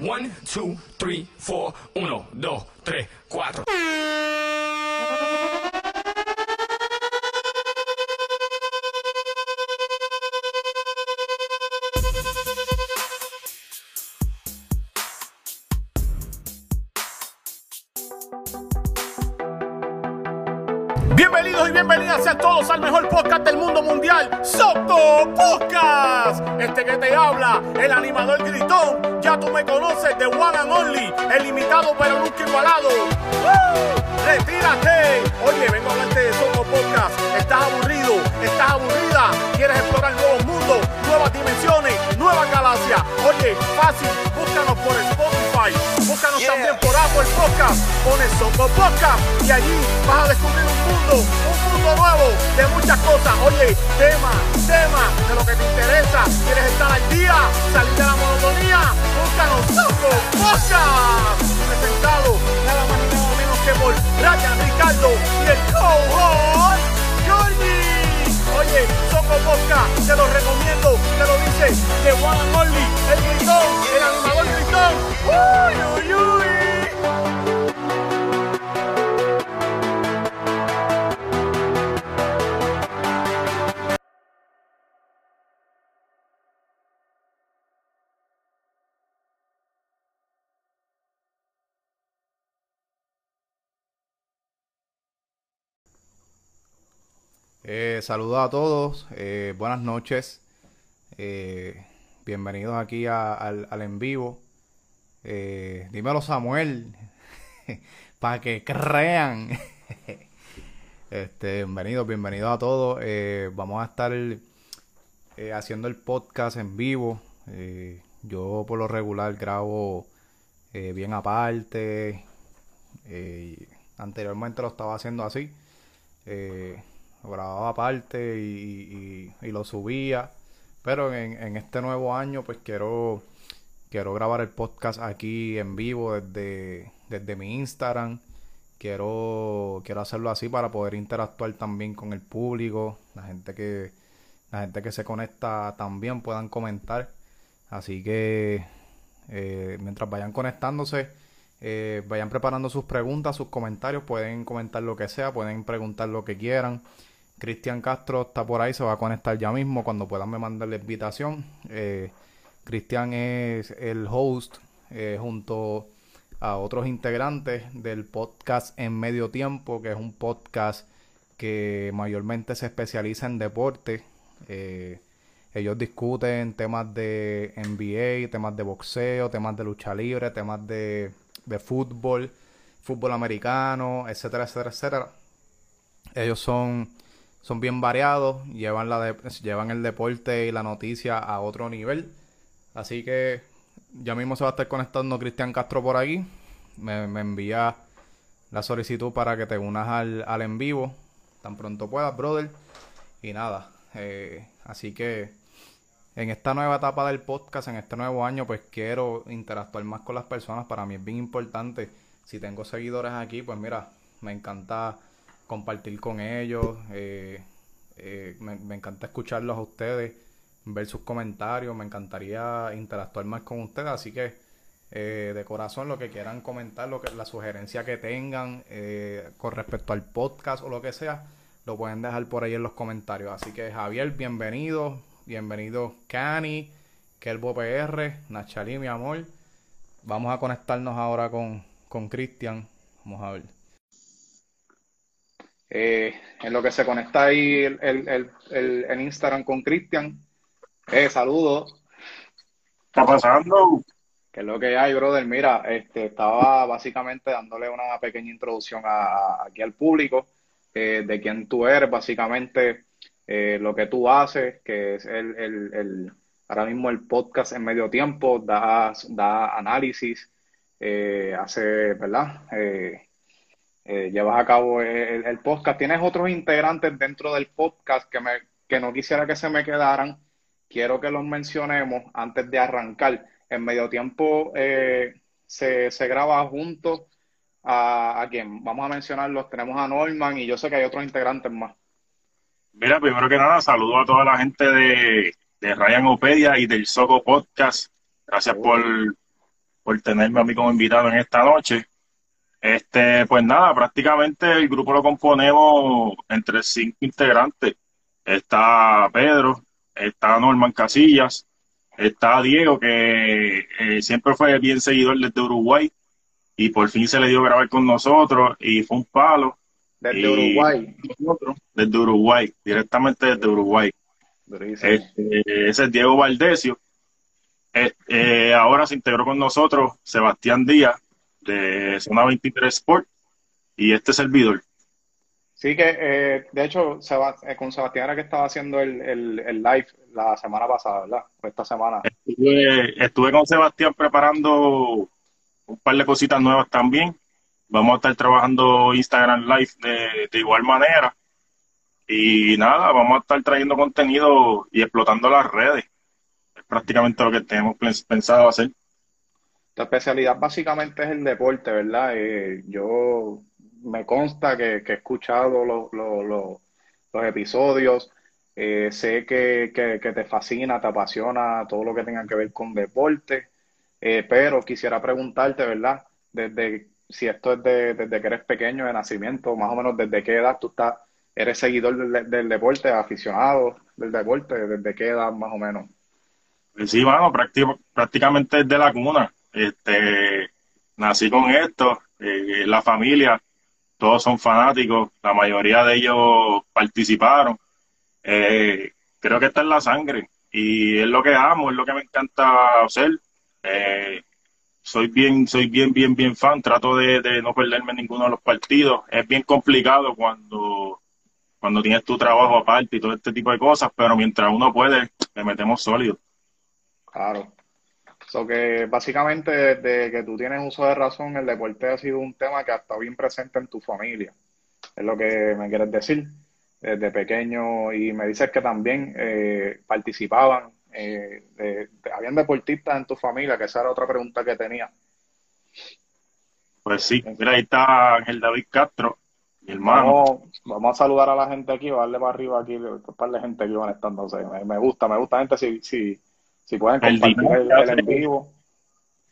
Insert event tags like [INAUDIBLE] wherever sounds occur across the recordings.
One, two, three, four. Uno, dos, tres, cuatro. Bienvenidos y bienvenidas a todos al mejor podcast del mundo mundial, Soco Podcast. Este que te habla, el animador gritón, ya tú me conoces, de One and Only, el limitado pero nunca igualado. ¡Woo! ¡Retírate! Oye, vengo a hablarte de Soco Podcast. ¿Estás aburrido? ¿Estás aburrida? ¿Quieres explorar nuevos mundos, nuevas dimensiones, nuevas galaxias? Oye, fácil, búscanos por Spotify, búscanos también por Apple Podcast, pones Soco Podcast y allí vas a descubrir un mundo, un mundo nuevo de muchas cosas. Oye, tema, tema de lo que te interesa. ¿Quieres estar al día? ¿Salir de la monotonía? Búscanos Soco Podcast. Presentado nada más y nada menos que por Ryan Ricardo y el co-host Jordi. Oye, Soco Podcast, te lo recomiendo, te lo dice de One and Only, el gritón, el animador gritón. Eh, saludos a todos, eh, buenas noches, eh, bienvenidos aquí a- al, al en vivo. Eh, dímelo Samuel, [LAUGHS] para que crean. [LAUGHS] este, bienvenidos, bienvenidos a todos. Eh, vamos a estar eh, haciendo el podcast en vivo. Eh, yo por lo regular grabo bien aparte. Anteriormente lo estaba haciendo así. Lo grababa aparte y, y- y lo subía. Pero en, en este nuevo año, pues quiero, quiero grabar el podcast aquí en vivo desde, desde mi Instagram. Quiero, quiero hacerlo así para poder interactuar también con el público. La gente que, la gente que se conecta también puedan comentar. Así que eh, mientras vayan conectándose, eh, vayan preparando sus preguntas, sus comentarios. Pueden comentar lo que sea, pueden preguntar lo que quieran. Cristian Castro está por ahí, se va a conectar ya mismo cuando puedan me mandar la invitación. Eh, Cristian es el host eh, junto a otros integrantes del podcast En Medio Tiempo, que es un podcast que mayormente se especializa en deporte. Eh, ellos discuten temas de NBA, temas de boxeo, temas de lucha libre, temas de, fútbol, fútbol americano, etcétera, etcétera, etcétera. Ellos son, son bien variados, llevan, la llevan el deporte y la noticia a otro nivel. Así que ya mismo se va a estar conectando Cristian Castro por aquí. Me, me envía la solicitud para que te unas al, al en vivo tan pronto puedas, brother. Y nada, eh, así que en esta nueva etapa del podcast, en este nuevo año, pues quiero interactuar más con las personas. Para mí es bien importante. Si tengo seguidores aquí, pues mira, me encanta compartir con ellos. eh, eh, me, me encanta escucharlos a ustedes, ver sus comentarios. Me encantaría interactuar más con ustedes. Así que eh, de corazón, lo que quieran comentar, lo que, la sugerencia que tengan eh, con respecto al podcast o lo que sea, lo pueden dejar por ahí en los comentarios. Así que Javier, bienvenido. Bienvenido Cani, Kelbo PR, Nachalí, mi amor. Vamos a conectarnos ahora con, con Cristian. Vamos a ver. Eh, en lo que se conecta ahí el, el, el, el- Instagram con Cristian. Eh, saludos. está pasando? ¿Qué es lo que hay, brother? Mira, este, estaba básicamente dándole una pequeña introducción a, aquí al público eh, de quién tú eres, básicamente eh, lo que tú haces, que es el, el, el- ahora mismo el podcast en medio tiempo, da, da análisis, eh, hace, ¿verdad? Llevas a cabo el, el podcast. ¿Tienes otros integrantes dentro del podcast que, me, que no quisiera que se me quedaran? Quiero que los mencionemos antes de arrancar. En medio tiempo eh, se, se graba junto a, a quien vamos a mencionarlos. Tenemos a Norman y yo sé que hay otros integrantes más. Mira, primero que nada, saludo a toda la gente de, de Ryan Opedia y del Soco Podcast. Gracias por, por tenerme a mí como invitado en esta noche. Este, pues nada, prácticamente el grupo lo componemos entre cinco integrantes. Está Pedro, está Norman Casillas, está Diego, que eh, siempre fue bien seguidor desde Uruguay y por fin se le dio a grabar con nosotros y fue un palo. Desde Uruguay. desde Uruguay, directamente desde Uruguay. Este, ese es Diego Valdesio. Eh, ahora se integró con nosotros Sebastián Díaz de Zona 23 Sport y este servidor. Sí, que eh, de hecho eh, con Sebastián era que estaba haciendo el, el, live la semana pasada, ¿verdad? Esta semana. Estuve, con Sebastián preparando un par de cositas nuevas también. Vamos a estar trabajando Instagram Live de, de igual manera. Y nada, vamos a estar trayendo contenido y explotando las redes. Es prácticamente lo que tenemos pensado hacer. Tu especialidad básicamente es el deporte, ¿verdad? Eh, yo me consta que, he escuchado los episodios, eh, sé que, te fascina, te apasiona todo lo que tenga que ver con deporte, eh, pero quisiera preguntarte, ¿verdad? Desde si esto es desde que eres pequeño de nacimiento, más o menos desde qué edad tú estás, eres seguidor del, deporte, aficionado del deporte, desde qué edad más o menos. Pues sí, bueno, prácticamente desde la cuna. Este, nací con esto, eh, la familia, todos son fanáticos, la mayoría de ellos participaron. Eh, creo que está en la sangre y es lo que amo, es lo que me encanta hacer. Eh, soy bien, soy bien, bien, bien fan, trato de, no perderme ninguno de los partidos. Es bien complicado cuando, cuando tienes tu trabajo aparte y todo este tipo de cosas, pero mientras uno puede, le metemos sólido. Claro. So que básicamente desde que tú tienes uso de razón, el deporte ha sido un tema que ha estado bien presente en tu familia. Es lo que me quieres decir. Desde pequeño, y me dices que también eh, participaban, eh, habían deportistas en tu familia, que esa era otra pregunta que tenía. Pues sí, mira, ahí está Ángel David Castro, mi hermano. Vamos, a saludar a la gente aquí, a darle para arriba aquí, un par de gente aquí conectándose. Me, me gusta, me gusta gente si, si, si pueden compartir el, en vivo.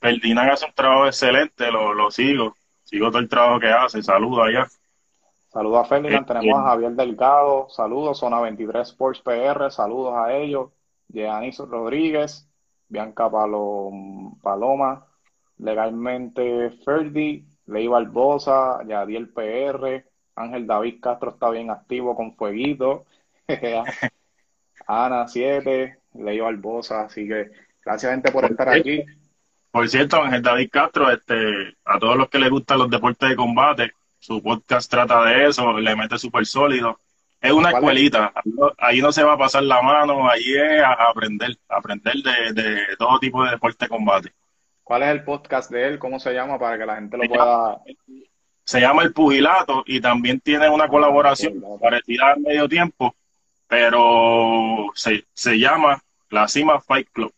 Ferdinand hace un trabajo excelente, lo, lo sigo. Sigo todo el trabajo que hace. Saludos allá. Saludos a Ferdinand. Eh, Tenemos a eh. Javier Delgado. Saludos. Zona 23 Sports PR. Saludos a ellos. Giannis Rodríguez. Bianca Paloma. Legalmente Ferdi. Ley Barbosa. Yadiel PR. Ángel David Castro está bien activo con Fueguito. [LAUGHS] Ana 7. Leo Barbosa, así que gracias gente por estar aquí. Por cierto, Ángel David Castro, este, a todos los que les gustan los deportes de combate, su podcast trata de eso, le mete súper sólido. Es una escuelita, ahí no se va a pasar la mano, ahí es a aprender, aprender de, todo tipo de deporte de combate. ¿Cuál es el podcast de él? ¿Cómo se llama para que la gente lo pueda...? Se llama El Pugilato y también tiene una colaboración parecida al medio tiempo, pero se, se llama La Cima Fight Club.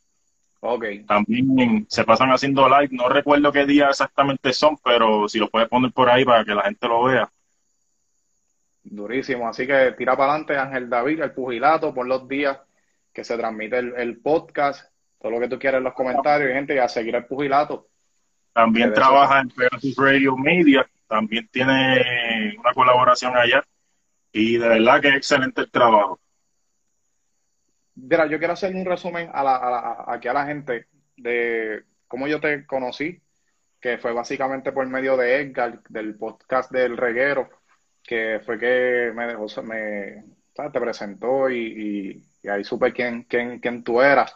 Okay. También se pasan haciendo live, no recuerdo qué día exactamente son, pero si lo puedes poner por ahí para que la gente lo vea. Durísimo, así que tira para adelante Ángel David, el pugilato, por los días que se transmite el, podcast, todo lo que tú quieras en los comentarios, y gente, a seguir el pugilato. También trabaja en Pegasus Radio Media, también tiene una colaboración allá, y de verdad que es excelente el trabajo. Mira, yo quiero hacer un resumen a la, aquí a la gente de cómo yo te conocí, que fue básicamente por medio de Edgar, del podcast del reguero, que fue que me dejó, me, te presentó y, ahí supe quién, quién, quién tú eras.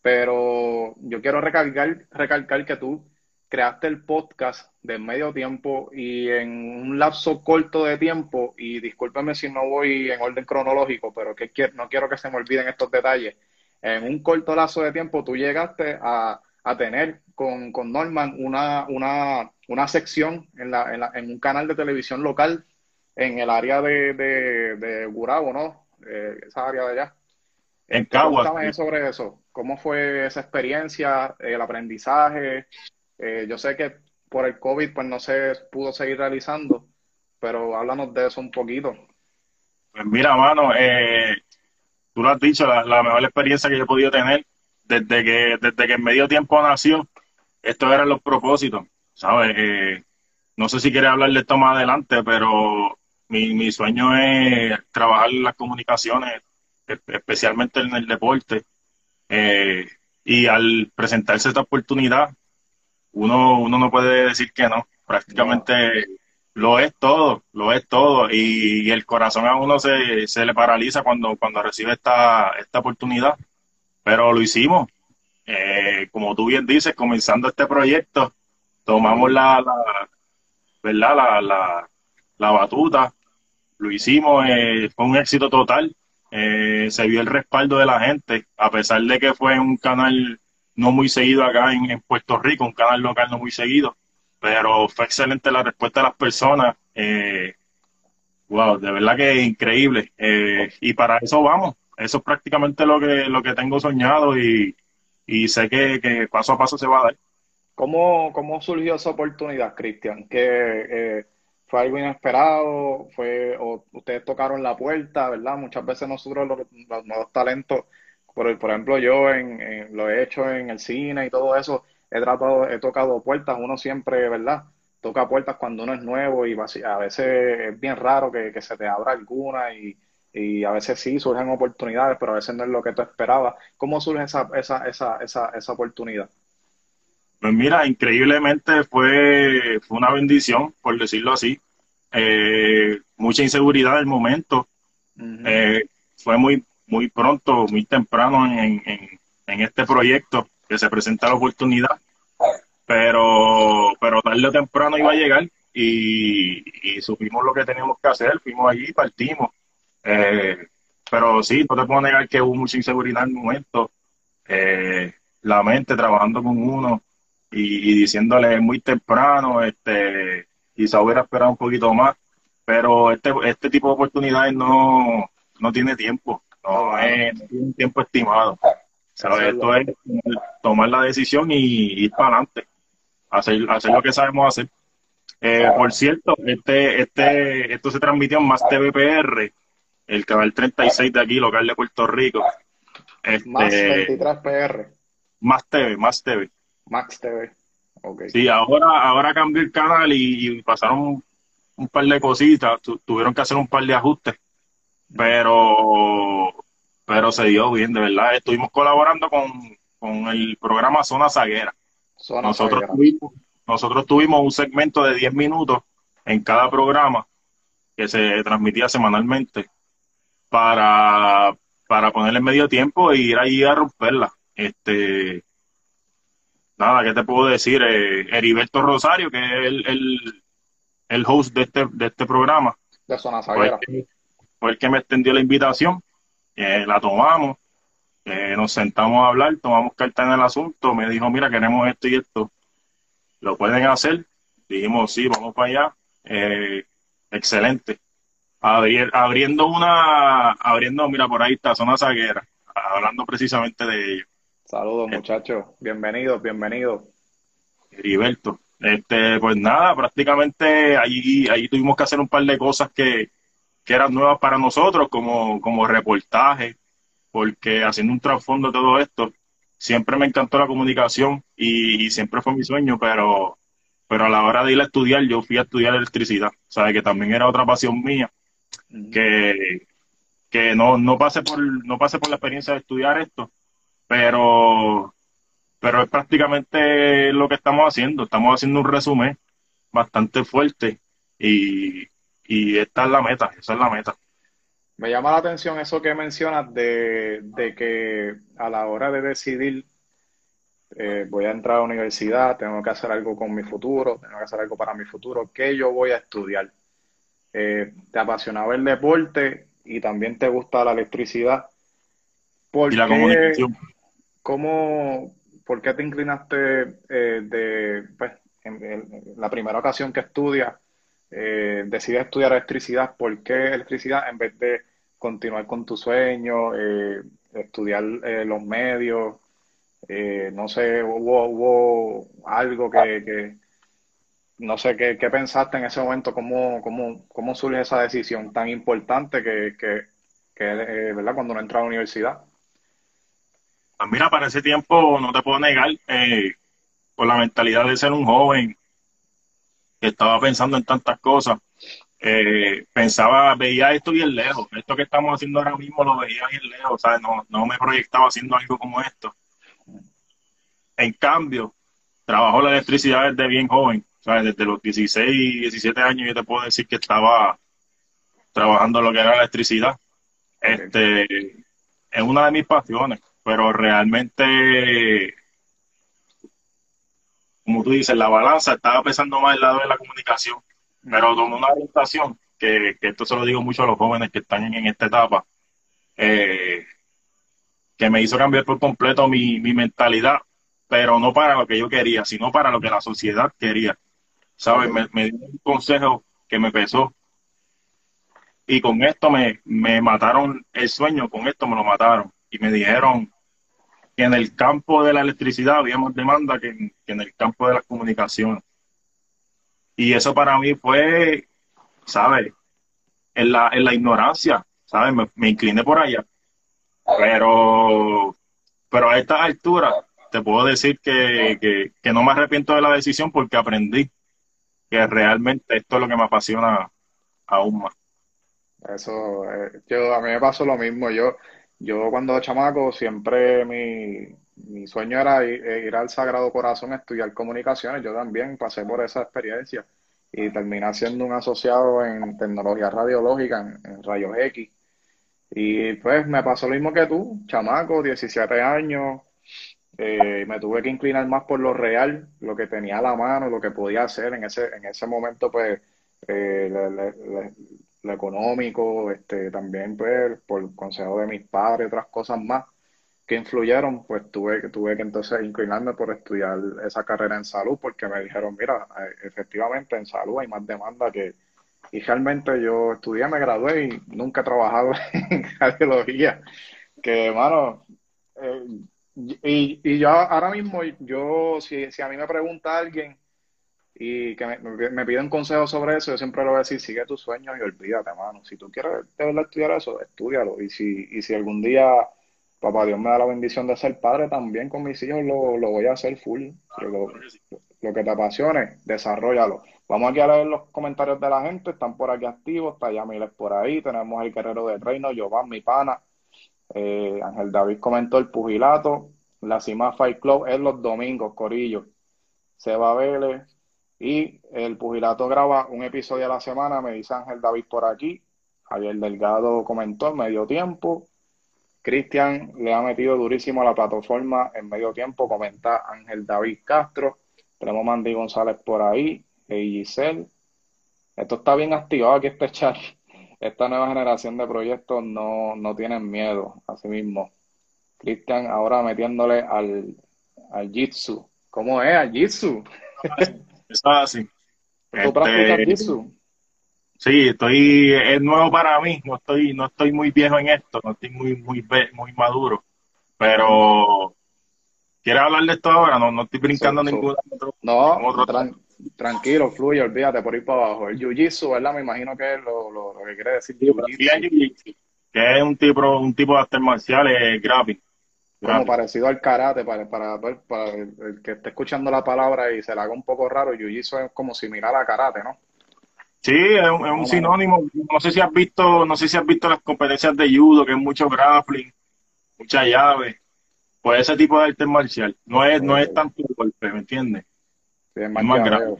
Pero yo quiero recalcar, recalcar que tú creaste el podcast de medio tiempo y en un lapso corto de tiempo, y discúlpame si no voy en orden cronológico, pero que no quiero que se me olviden estos detalles, en un corto lapso de tiempo tú llegaste a, tener con, Norman una, una, una sección en, la, en, un canal de televisión local en el área de, de, de Gurabo, ¿no? Eh, esa área de allá. En Caguas. sobre eso. ¿Cómo fue esa experiencia, el aprendizaje? Eh, yo sé que por el COVID pues no se pudo seguir realizando, pero háblanos de eso un poquito. Pues mira, mano, eh, tú lo has dicho, la, mejor experiencia que yo he podido tener desde que, desde que en medio tiempo nació, estos eran los propósitos, ¿sabes? Eh, no sé si quieres hablar de esto más adelante, pero mi, mi sueño es trabajar las comunicaciones, e- especialmente en el deporte. Eh, y al presentarse esta oportunidad, uno, uno no puede decir que no. Prácticamente lo es todo, lo es todo. Y, y el corazón a uno se, se le paraliza cuando, cuando recibe esta, esta oportunidad. Pero lo hicimos. Eh, como tú bien dices, comenzando este proyecto, tomamos la, la ¿verdad? La, la, la batuta, lo hicimos, eh, fue un éxito total. Eh, se vio el respaldo de la gente, a pesar de que fue un canal no muy seguido acá en, en Puerto Rico, un canal local no muy seguido, pero fue excelente la respuesta de las personas. Eh, wow, de verdad que increíble. Eh, y para eso vamos. Eso es prácticamente lo que, lo que tengo soñado y, y sé que, que paso a paso se va a dar. ¿Cómo, cómo surgió esa oportunidad, Cristian? ¿Que eh, fue algo inesperado? ¿Fue, o ustedes tocaron la puerta, verdad? Muchas veces nosotros los, los nuevos talentos, por, por ejemplo, yo en, en- lo he hecho en el cine y todo eso, he tratado, he tocado puertas, uno siempre, ¿verdad? Toca puertas cuando uno es nuevo y a veces es bien raro que, que se te abra alguna y, y a veces sí surgen oportunidades, pero a veces no es lo que tú esperabas. ¿Cómo surge esa, esa, esa, esa, esa oportunidad? Pues mira, increíblemente fue, fue una bendición, por decirlo así. Eh, mucha inseguridad del momento. Eh, fue muy, muy pronto, muy temprano en, en, en este proyecto que se presenta la oportunidad, pero, pero tarde o temprano iba a llegar y, y supimos lo que teníamos que hacer, fuimos allí partimos. Eh, pero sí, no te puedo negar que hubo mucha inseguridad en el momento. Eh, la mente trabajando con uno y, y diciéndole muy temprano, este, quizá hubiera esperado un poquito más, pero este, este tipo de oportunidades no, no tiene tiempo, no, es, tiene un tiempo estimado. ¿sabes? Esto es tomar la decisión y ir para adelante, hacer, hacer lo que sabemos hacer. Eh, por cierto, este, este, esto se transmitió en Más TVPR, el canal 36 de aquí, local de Puerto Rico. Este, Más 23 PR, Más TV, Más TV. Max TV. Ok. Sí, ahora, ahora cambió el canal y, y pasaron un, un par de cositas, tu- tuvieron que hacer un par de ajustes, pero, pero se dio bien, de verdad. Estuvimos colaborando con, con el programa Zona Zaguera. Zona Nosotros Zaguera. tuvimos, nosotros tuvimos un segmento de 10 minutos en cada programa que se transmitía semanalmente para, para ponerle medio tiempo e ir allí a romperla. Este, nada, ¿qué te puedo decir? Eh, Heriberto Rosario, que es el, el, el host de este, de este programa, de Zona fue Zaguera. el, que, fue el que me extendió la invitación, eh, la tomamos, eh, nos sentamos a hablar, tomamos carta en el asunto, me dijo, mira, queremos esto y esto, lo pueden hacer, dijimos, sí, vamos para allá, eh, excelente. Abrir- abriendo una, abriendo, mira, por ahí está Zona Zaguera, hablando precisamente de ello. Saludos, muchachos. Bienvenidos, bienvenidos. Heriberto. Este, pues nada, prácticamente allí, allí tuvimos que hacer un par de cosas que, que eran nuevas para nosotros, como, como reportaje, porque haciendo un trasfondo de todo esto, siempre me encantó la comunicación y, y siempre fue mi sueño, pero, pero a la hora de ir a estudiar, yo fui a estudiar electricidad, ¿sabes? Que también era otra pasión mía, que, que no, no pasé por, no pasé por la experiencia de estudiar esto, pero, pero es prácticamente lo que estamos haciendo. Estamos haciendo un resumen bastante fuerte y, y esta es la meta, esa es la meta. Me llama la atención eso que mencionas de, de que a la hora de decidir, eh, voy a entrar a la universidad, tengo que hacer algo con mi futuro, tengo que hacer algo para mi futuro, ¿qué yo voy a estudiar? Eh, ¿te apasionaba el deporte y también te gusta la electricidad? ¿Por Y la qué- comunicación. ¿Cómo, por qué te inclinaste eh, de, pues, en, en la primera ocasión que estudias, eh, decides estudiar electricidad? ¿Por qué electricidad en vez de continuar con tu sueño, eh, estudiar eh, los medios? Eh, no sé, hubo, hubo algo que, que no sé, ¿qué, qué pensaste en ese momento? ¿Cómo, cómo, cómo surge esa decisión tan importante que, que, que, eh, ¿verdad? Cuando uno entra a la universidad. Pues mira, para ese tiempo no te puedo negar, eh, con la mentalidad de ser un joven estaba pensando en tantas cosas. Eh, pensaba, veía esto bien lejos. Esto que estamos haciendo ahora mismo lo veía bien lejos. ¿sabes? No, no me proyectaba haciendo algo como esto. En cambio, trabajó la electricidad desde bien joven. ¿sabes? Desde los 16, 17 años yo te puedo decir que estaba trabajando lo que era la electricidad. Este, es una de mis pasiones, pero realmente, como tú dices, la balanza estaba pesando más el lado de la comunicación, pero tomé una orientación, que, que, esto se lo digo mucho a los jóvenes que están en, esta etapa, eh, que me hizo cambiar por completo mi, mi mentalidad, pero no para lo que yo quería, sino para lo que la sociedad quería. ¿Sabes? Me, me dio un consejo que me pesó y con esto me, me mataron el sueño, con esto me lo mataron. Y me dijeron que en el campo de la electricidad había más demanda que en, el campo de las comunicaciones. Y eso para mí fue, ¿sabes? En la, en la ignorancia, ¿sabes? Me, incliné por allá. Pero, pero a esta altura te puedo decir que, que, que no me arrepiento de la decisión porque aprendí que realmente esto es lo que me apasiona aún más. Eso, eh, yo, a mí me pasó lo mismo. Yo, yo cuando chamaco siempre mi, mi sueño era ir, al Sagrado Corazón a estudiar comunicaciones. Yo también pasé por esa experiencia y terminé siendo un asociado en tecnología radiológica, en, rayos X. Y pues me pasó lo mismo que tú, chamaco, 17 años. Eh, me tuve que inclinar más por lo real, lo que tenía a la mano, lo que podía hacer en ese, en ese momento, pues eh, lo económico, este, también pues, por consejo de mis padres, otras cosas más que influyeron, pues tuve, tuve que entonces inclinarme por estudiar esa carrera en salud, porque me dijeron, mira, eh, efectivamente en salud hay más demanda que... Y realmente yo estudié, me gradué y nunca he trabajado [LAUGHS] en radiología. Que, hermano, eh, y, y yo ahora mismo, yo, si, si a mí me pregunta alguien, y que me, me, piden consejos sobre eso, yo siempre le voy a decir, sigue tus sueños y olvídate, mano. Si tú quieres de verdad estudiar eso, estudialo. Y si, y si algún día papá Dios me da la bendición de ser padre también con mis hijos, lo, lo voy a hacer full. Lo, lo, que te apasione, desarrollalo. Vamos aquí a leer los comentarios de la gente, están por aquí activos, está Yamiles por ahí, tenemos el guerrero del reino, Giovanni, mi pana, eh, Ángel David comentó el pugilato, la Cima Fight Club es los domingos, Corillo. Seba Vélez, y el Pugilato graba un episodio a la semana, me dice Ángel David por aquí. Javier Delgado comentó en medio tiempo. Cristian le ha metido durísimo a la plataforma en medio tiempo, comenta Ángel David Castro. Tenemos Mandy González por ahí, y Giselle. Esto está bien activado aquí este chat. Esta nueva generación de proyectos no, no tienen miedo, así mismo. Cristian ahora metiéndole al, al Jitsu. ¿Cómo es? Al Jitsu. Eso es así. Este, sí, estoy, es nuevo para mí, no estoy, no estoy muy viejo en esto, no estoy muy, muy, muy maduro, pero ¿quieres hablar de esto ahora? No, no estoy brincando ningún otro. No, tranquilo, fluye, olvídate por ir para abajo. El jiu-jitsu, ¿verdad? Me imagino que es lo, lo, que quiere decir jiu-jitsu. Que es un tipo, un tipo de artes marciales grappling como parecido al karate, para, para, para, el, que esté escuchando la palabra y se le haga un poco raro, jiu-jitsu es como similar a karate, ¿no? Sí, es un, sinónimo. No sé si has visto, no sé si has visto las competencias de judo, que es mucho grappling, mucha llave. Pues ese tipo de arte marcial. No es, no es tanto golpe, ¿me entiendes? Sí, es más, grave.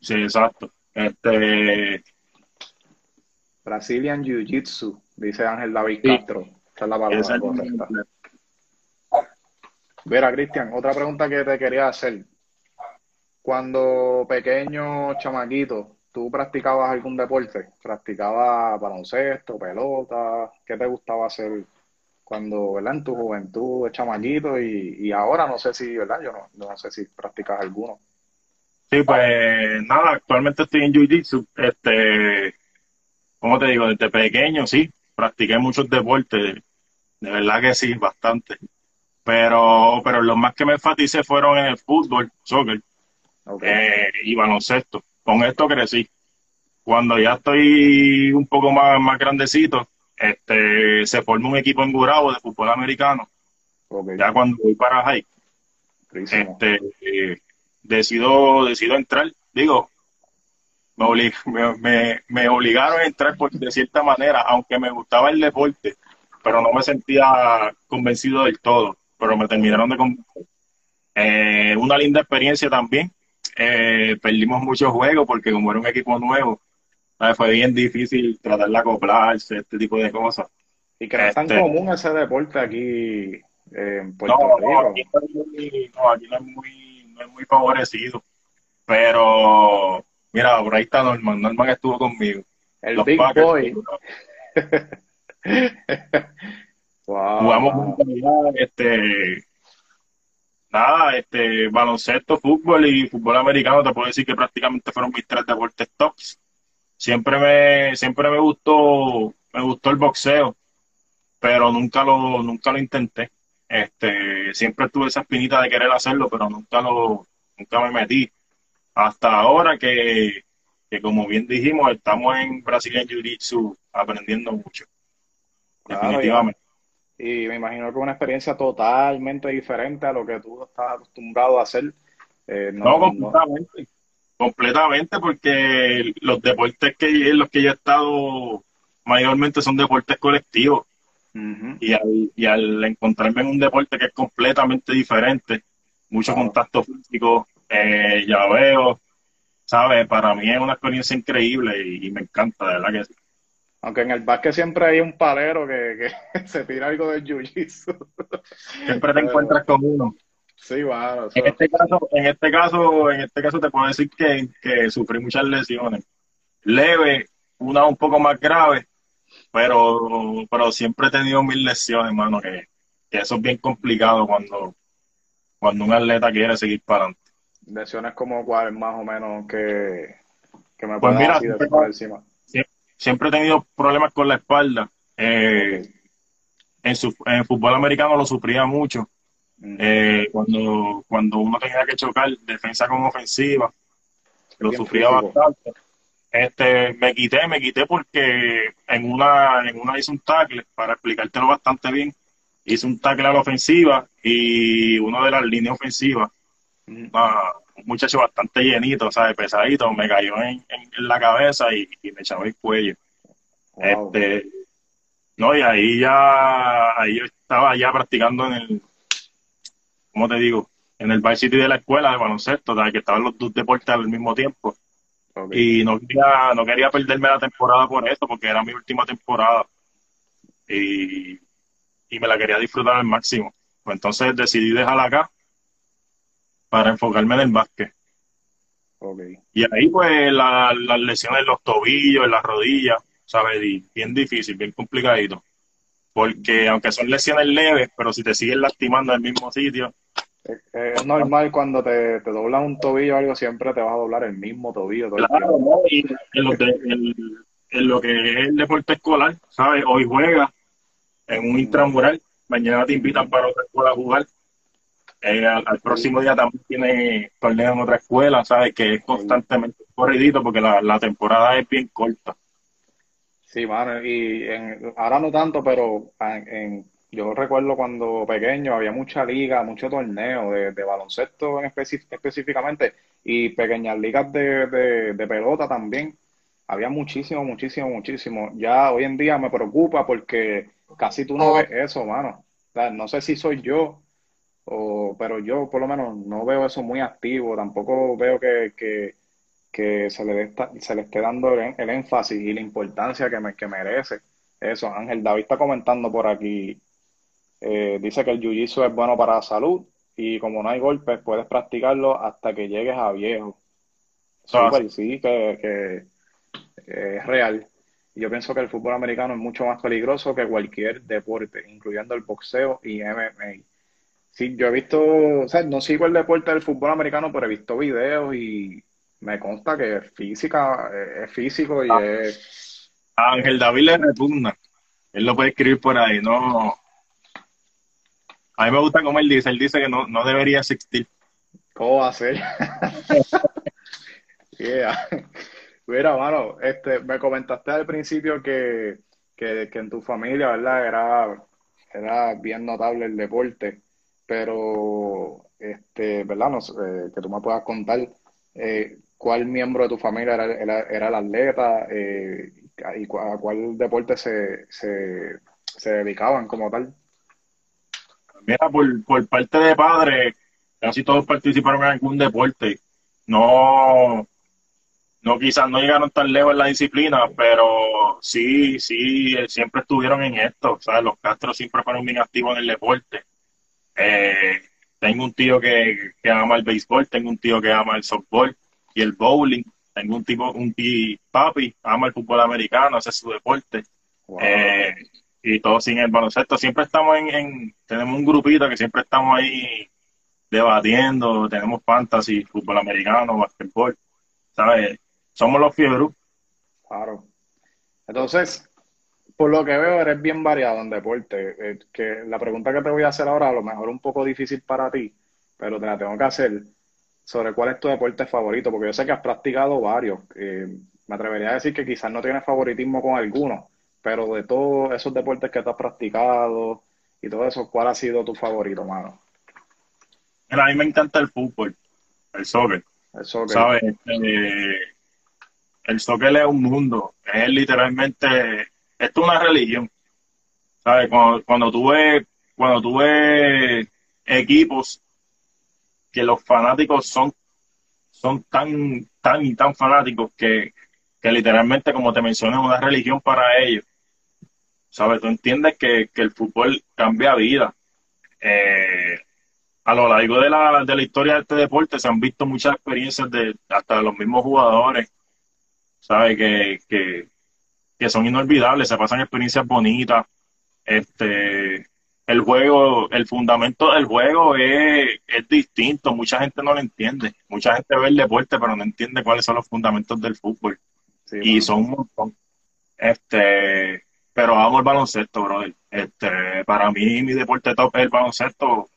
Sí, exacto. Este Brazilian Jiu-Jitsu, dice Ángel David Castro. Esa es la palabra correcta. Mira, Cristian, otra pregunta que te quería hacer. Cuando pequeño, chamaquito, ¿tú practicabas algún deporte? ¿Practicabas baloncesto, pelota? ¿Qué te gustaba hacer cuando, ¿verdad? En tu juventud, chamaquito y, y ahora no sé si, ¿verdad? Yo no, no sé si practicas alguno. Sí, pues nada, actualmente estoy en Jiu-Jitsu. Este, como te digo, desde pequeño sí, practiqué muchos deportes. De verdad que sí, bastante. Pero, pero los más que me enfaticé fueron en el fútbol, soccer eh, y baloncesto. Con esto crecí. Cuando ya estoy un poco más, más grandecito, este, se forma un equipo en Gurabo de fútbol americano. Ya cuando voy para high. Este, decido, decido entrar. Digo, me, oblig- me, me- me obligaron a entrar por, de cierta manera, aunque me gustaba el deporte, pero no me sentía convencido del todo, pero me terminaron de convencer. Eh, una linda experiencia también. Eh, perdimos muchos juegos porque como era un equipo nuevo, ¿sabes? fue bien difícil tratar de acoplarse, este tipo de cosas. Y que no es tan Este- común ese deporte aquí en Puerto No, no, Rico. aquí no es muy, no, aquí no es muy, no es muy favorecido. Pero, mira, por ahí está Norman. Norman estuvo conmigo. El Los Big Packers, Boy. [LAUGHS] [LAUGHS] Wow. Jugamos juntos este, nada, este, baloncesto, fútbol y fútbol americano, te puedo decir que prácticamente fueron mis tres deportes tops. Siempre me, siempre me gustó, me gustó el boxeo, pero nunca lo, nunca lo intenté. Este, siempre tuve esa espinita de querer hacerlo, pero nunca lo, nunca me metí. Hasta ahora que, que como bien dijimos, estamos en Brazilian Jiu-Jitsu aprendiendo mucho. Definitivamente. Y me imagino que una experiencia totalmente diferente a lo que tú estás acostumbrado a hacer. Eh, No, no, no- completamente. Completamente, porque los deportes que en los que yo he estado mayormente son deportes colectivos. Y al, y al encontrarme en un deporte que es completamente diferente, mucho Claro. contacto físico, eh, ya veo, ¿sabes? Para mí es una experiencia increíble y, y me encanta, de verdad que sí. Aunque en el básquet siempre hay un palero que, que [LAUGHS] se tira algo del jiu-jitsu. Siempre te encuentras con uno. Sí, bueno, eso- En este caso, en este caso, en este caso te puedo decir que, que sufrí muchas lesiones. Leve, una un poco más grave, pero, pero siempre he tenido mil lesiones, hermano, que, que eso es bien complicado cuando, cuando un atleta quiere seguir para adelante. lesiones como cuáles más o menos que, que me Pues mira, decir por encima. Siempre he tenido problemas con la espalda. Eh, en, su, en fútbol americano lo sufría mucho. Ujú. Eh, cuando, cuando uno tenía que chocar defensa con ofensiva, lo Bien sufría físico. bastante. Este, me quité, me quité porque en una, en una hice un tackle, para explicártelo bastante bien, hice un tackle a la ofensiva y uno de las líneas ofensivas, Ujú. ah, un muchacho bastante llenito, ¿sabes? Pesadito, me cayó en, en- en la cabeza y, y me echaba el cuello. Wow. Este, no, y ahí ya, ahí yo estaba ya practicando en el, ¿cómo te digo? En el Vice City de la escuela de baloncesto, ¿sabes? que estaban los dos deportes al mismo tiempo. Y no quería, no quería perderme la temporada por eso, porque era mi última temporada. Y, y me la quería disfrutar al máximo. Pues entonces decidí dejarla acá para enfocarme en el básquet. Ok. Y ahí, pues, la- las lesiones en los tobillos, en las rodillas, ¿sabes? Y bien difícil, bien complicadito. Porque aunque son lesiones leves, pero si te siguen lastimando en el mismo sitio, Es, es normal cuando te, te doblas un tobillo o algo, siempre te vas a doblar el mismo tobillo todo claro. ¿no? Y en lo, de- en- en lo que es el deporte escolar, ¿sabes? Hoy juegas en un intramural, mañana te invitan para otra escuela a jugar. Eh, al, al próximo día también tiene torneo en otra escuela, ¿sabes? Que es constantemente corridito porque la, la temporada es bien corta. Sí, mano, y en, ahora no tanto, pero en, en- yo recuerdo cuando pequeño había mucha liga, mucho torneo de, de baloncesto en específicamente y pequeñas ligas de, de, de pelota también. Había muchísimo, muchísimo, muchísimo. Ya hoy en día me preocupa porque casi tú no ves eso, mano. O sea, no sé si soy yo, o, pero yo por lo menos no veo eso muy activo. Tampoco veo que, que, que se le, dé esta- se le esté dando el, el énfasis y la importancia que, me, que merece. Eso, Ángel David está comentando por aquí. eh, dice que el jiu-jitsu es bueno para la salud y como no hay golpes, puedes practicarlo hasta que llegues a viejo. Ah, Súper, sí, que, que eh, es real. Yo pienso que el fútbol americano es mucho más peligroso que cualquier deporte, incluyendo el boxeo y MMA. Sí, yo he visto, o sea, no sigo el deporte del fútbol americano, pero he visto videos y me consta que es física, eh, es físico y Ah. es... A Ángel David le repugna. Él lo puede escribir por ahí, no. A mí me gusta como él dice, él dice que no, no debería existir. ¿Cómo va a ser? [LAUGHS] Yeah. Mira, mano, este, me comentaste al principio que, que, que en tu familia, ¿verdad? Era, era bien notable el deporte, pero este, ¿verdad? No eh, que tú me puedas contar eh, cuál miembro de tu familia era, era, era el atleta eh, y cu- a cuál deporte se, se, se dedicaban como tal. Mira, por, por parte de padre, casi todos participaron en algún deporte. No, no quizás no llegaron tan lejos en la disciplina, pero sí, sí, siempre estuvieron en esto. ¿sabes? Los Castro siempre fueron bien activos en el deporte. Eh, tengo un tío que, que ama el béisbol, tengo un tío que ama el softball y el bowling. Tengo un tipo, un tío, papi, ama el fútbol americano, es su deporte. Wow. Eh, y todos sin el baloncesto. Siempre estamos en, en- tenemos un grupito que siempre estamos ahí debatiendo, tenemos fantasy, fútbol americano, basquetbol, ¿sabes? Somos los fiebros. Claro. Entonces, por lo que veo, eres bien variado en deporte. Eh, que la pregunta que te voy a hacer ahora, a lo mejor un poco difícil para ti, pero te la tengo que hacer sobre cuál es tu deporte favorito, porque yo sé que has practicado varios. Eh, me atrevería a decir que quizás no tienes favoritismo con alguno, pero de todos esos deportes que tú has practicado y todo eso, ¿cuál ha sido tu favorito, mano? Mira, a mí me encanta el fútbol, el soccer, El soccer. ¿sabes? Eh, el soccer es un mundo, es literalmente, esto es una religión, ¿sabes? Cuando, cuando tú cuando equipos que los fanáticos son, son tan, tan y tan fanáticos que, que literalmente, como te mencioné, es una religión para ellos. ¿Sabes? Tú entiendes que, que el fútbol cambia vida. Eh, a lo largo de la, de la historia de este deporte se han visto muchas experiencias de hasta de los mismos jugadores, ¿sabes? Que, que, que son inolvidables, se pasan experiencias bonitas. Este, el juego, el fundamento del juego es, es distinto, mucha gente no lo entiende, mucha gente ve el deporte pero no entiende cuáles son los fundamentos del fútbol Sí, y son un montón. Este, pero amo el baloncesto, brother. Este, para mí mi deporte top es el baloncesto,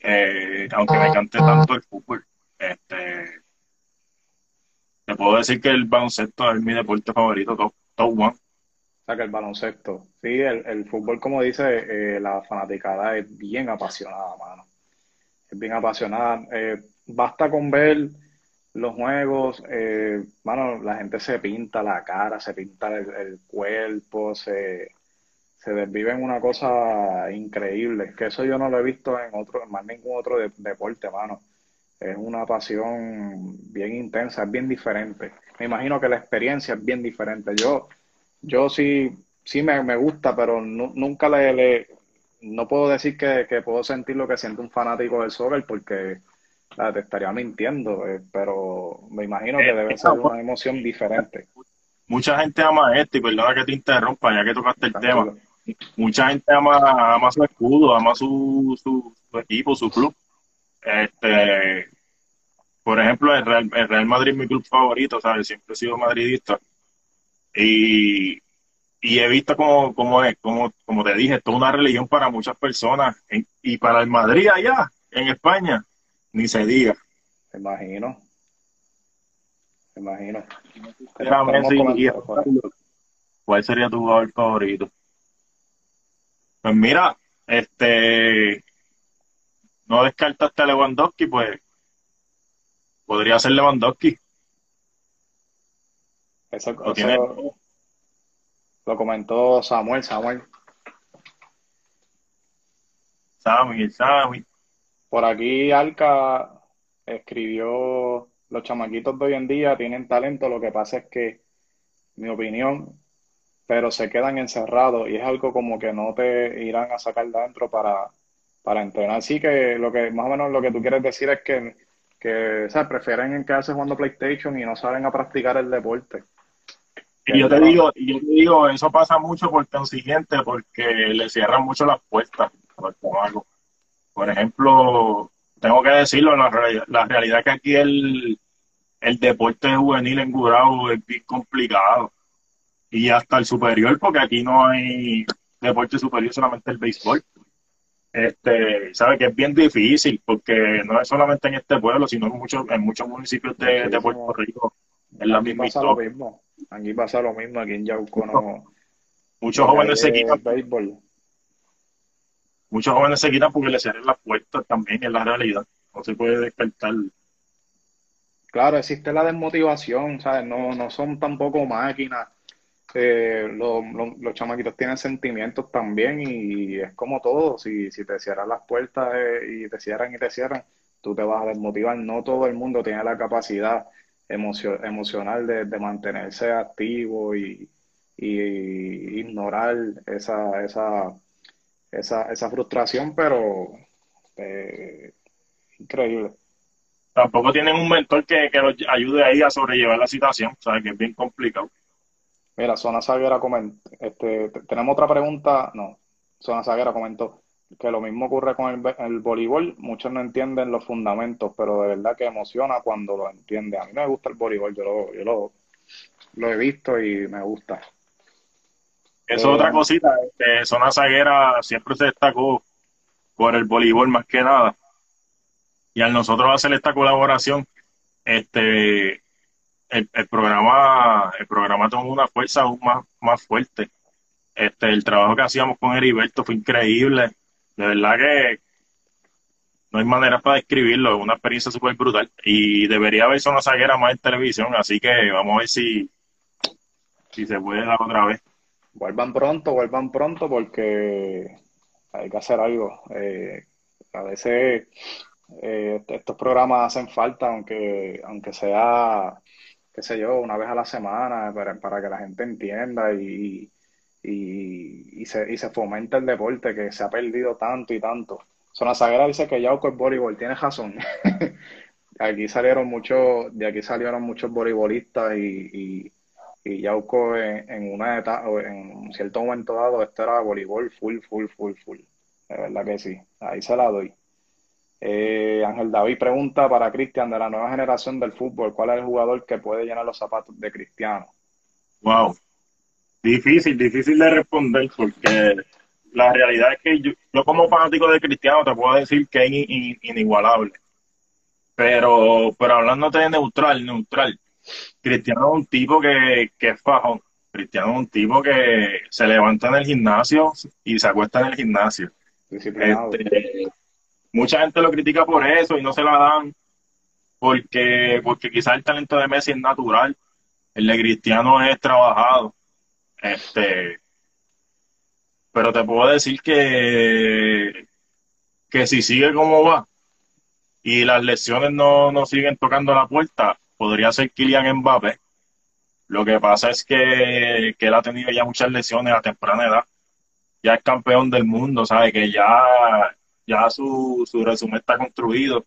eh, aunque me encante tanto el fútbol. Este, te puedo decir que el baloncesto es mi deporte favorito, top, top. O sea, que el baloncesto. Sí, el, el fútbol, como dice, eh, la fanaticada es bien apasionada, mano. Es bien apasionada. Eh, basta con ver los juegos, eh, mano, la gente se pinta la cara, se pinta el, el cuerpo, se, se desvive en una cosa increíble. Que eso yo no lo he visto en otro, en más ningún otro de- deporte, mano. Es una pasión bien intensa, es bien diferente. Me imagino que la experiencia es bien diferente. Yo, yo sí, sí me, me gusta, pero nu- nunca le, le- no puedo decir que, que puedo sentir lo que siente un fanático del soccer porque la, te estaría mintiendo, eh, pero me imagino que debe ser una emoción diferente. Mucha gente ama esto, y perdona que te interrumpa, ya que tocaste el tema. Mucha gente ama, ama su escudo, ama su, su, su equipo, su club. Este, por ejemplo, el Real, el Real Madrid es mi club favorito, ¿sabes? Siempre he sido madridista. Y, y he visto como, como, es, como, como te dije, esto es una religión para muchas personas. En- y para el Madrid allá, en España, ni se diga. Me imagino. Me imagino. Messi y. ¿Cuál sería tu jugador favorito? Pues mira, este, no descartaste a Lewandowski, pues podría ser Lewandowski. Eso, Lo eso tiene- lo comentó Samuel. Samuel, Sammy, Sammy. por aquí Alca escribió, los chamaquitos de hoy en día tienen talento, lo que pasa es que, mi opinión, pero se quedan encerrados y es algo como que no te irán a sacar de adentro para, para entrenar. Así que lo que más o menos lo que tú quieres decir es que, que o sea, prefieren quedarse jugando PlayStation y no salen a practicar el deporte. Y yo te digo, yo te digo, eso pasa mucho por consiguiente, porque le cierran mucho las puertas al chamaco. Por ejemplo, tengo que decirlo, la, real- la realidad es que aquí el, el deporte juvenil en Gurabo es bien complicado. Y hasta el superior, porque aquí no hay deporte superior, solamente el béisbol. Este, sabe que es bien difícil, porque no es solamente en este pueblo, sino en muchos, en muchos municipios de, de Puerto Rico. Es la misma pasa lo historia. mismo. Aquí pasa lo mismo. Aquí en Yauco no. Muchos jóvenes se quitan béisbol. muchos jóvenes se quitan porque le cierran las puertas también, es la realidad. no se puede descartar. Claro, existe la desmotivación, ¿sabes? No, no son tampoco máquinas. Eh, los, chamaquitos tienen sentimientos también y es como todo, si, si te cierran las puertas eh, y te cierran y te cierran, tú te vas a desmotivar. No todo el mundo tiene la capacidad emocional de, mantenerse activo y, ignorar esa, esa, esa, esa frustración, pero eh, increíble. Tampoco tienen un mentor que, que los ayude ahí a sobrellevar la situación, sabes que es bien complicado. Mira, Zona Saguera comentó, este, tenemos otra pregunta, no, Zona Saguera comentó que lo mismo ocurre con el, el, voleibol, muchos no entienden los fundamentos, pero de verdad que emociona cuando lo entiende. A mí me gusta el voleibol, yo lo, yo lo, lo he visto y me gusta. Eso es otra cosita, este, Zona Zaguera siempre se destacó por el voleibol más que nada. Y al nosotros hacer esta colaboración, este el, programa, el programa tomó una fuerza aún más, más fuerte. Este, el trabajo que hacíamos con Heriberto fue increíble. De verdad que no hay manera para describirlo, es una experiencia súper brutal. Y debería haber Zona Zaguera más en televisión, así que vamos a ver si, si se puede dar otra vez vuelvan pronto, vuelvan pronto porque hay que hacer algo. Eh, a veces eh, estos programas hacen falta, aunque, aunque sea, qué sé yo, una vez a la semana, para, para que la gente entienda y, y, y, se, y se fomente el deporte que se ha perdido tanto y tanto. Zona Sagrada dice que Yauco es voleibol, tiene razón. [LAUGHS] aquí salieron muchos, de aquí salieron muchos voleibolistas y, y Yauco en, en una etapa, en un cierto momento dado, esto era voleibol full, full, full, full. De verdad que sí. Ahí se la doy. Eh, Ángel David pregunta para Cristian de la nueva generación del fútbol, ¿cuál es el jugador que puede llenar los zapatos de Cristiano? Wow. Difícil, difícil de responder porque la realidad es que yo, como fanático de Cristiano te puedo decir que es inigualable. Pero, pero hablándote de neutral, neutral, Cristiano es un tipo que, que es fajón. Cristiano es un tipo que se levanta en el gimnasio y se acuesta en el gimnasio. Este, mucha gente lo critica por eso y no se la dan porque, porque quizás el talento de Messi es natural. El de Cristiano es trabajado. Este, pero te puedo decir que, que si sigue como va y las lesiones no, no siguen tocando la puerta, podría ser Kylian Mbappé. Lo que pasa es que, él ha tenido ya muchas lesiones a temprana edad. Ya es campeón del mundo, sabe que ya, ya su, su resumen está construido.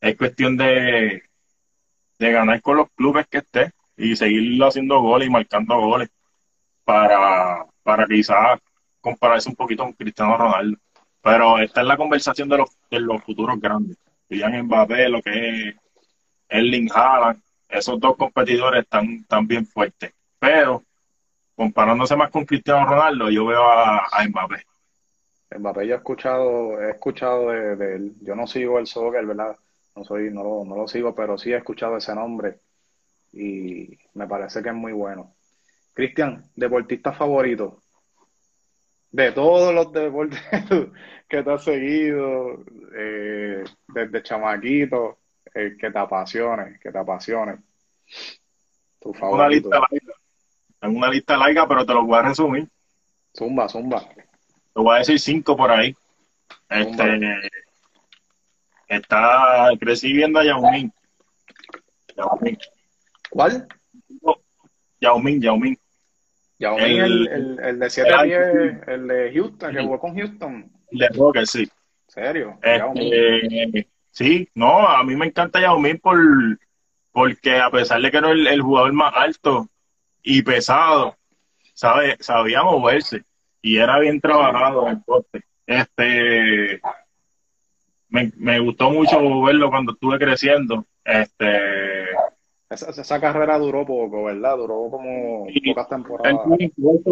Es cuestión de, de ganar con los clubes que esté y seguir haciendo goles y marcando goles para, para quizás compararse un poquito con Cristiano Ronaldo. Pero esta es la conversación de los, de los futuros grandes. Kylian Mbappé, lo que es Erling Haaland, esos dos competidores están, bien fuertes. Pero comparándose más con Cristiano Ronaldo, yo veo a, Mbappé. Mbappé yo he escuchado, he escuchado de, él. Yo no sigo el soccer, ¿verdad? No soy, no lo, no lo sigo, pero sí he escuchado ese nombre y me parece que es muy bueno. Cristian, deportista favorito. De todos los deportes [LAUGHS] que te has seguido, eh, desde chamaquito, eh, que te apasione, que te apasione. Tu favorito. Una lista larga. Tengo una lista larga, pero te lo voy a resumir. Zumba, zumba. Te voy a decir cinco por ahí. Este, está, crecí viendo a Yao Ming. Yao Ming. ¿Cuál? Yao Ming, Yao Ming. Yao Ming, el, el, el, de 7 10, el de Houston, que jugó con Houston. El de Rocket, sí. ¿Serio? Este, Sí, no, a mí me encanta Yao Ming por, porque a pesar de que era el, jugador más alto y pesado, sabe, sabía moverse y era bien trabajado el poste. Este, me, gustó mucho verlo cuando estuve creciendo. Este, esa, carrera duró poco, ¿verdad? Duró como pocas temporadas.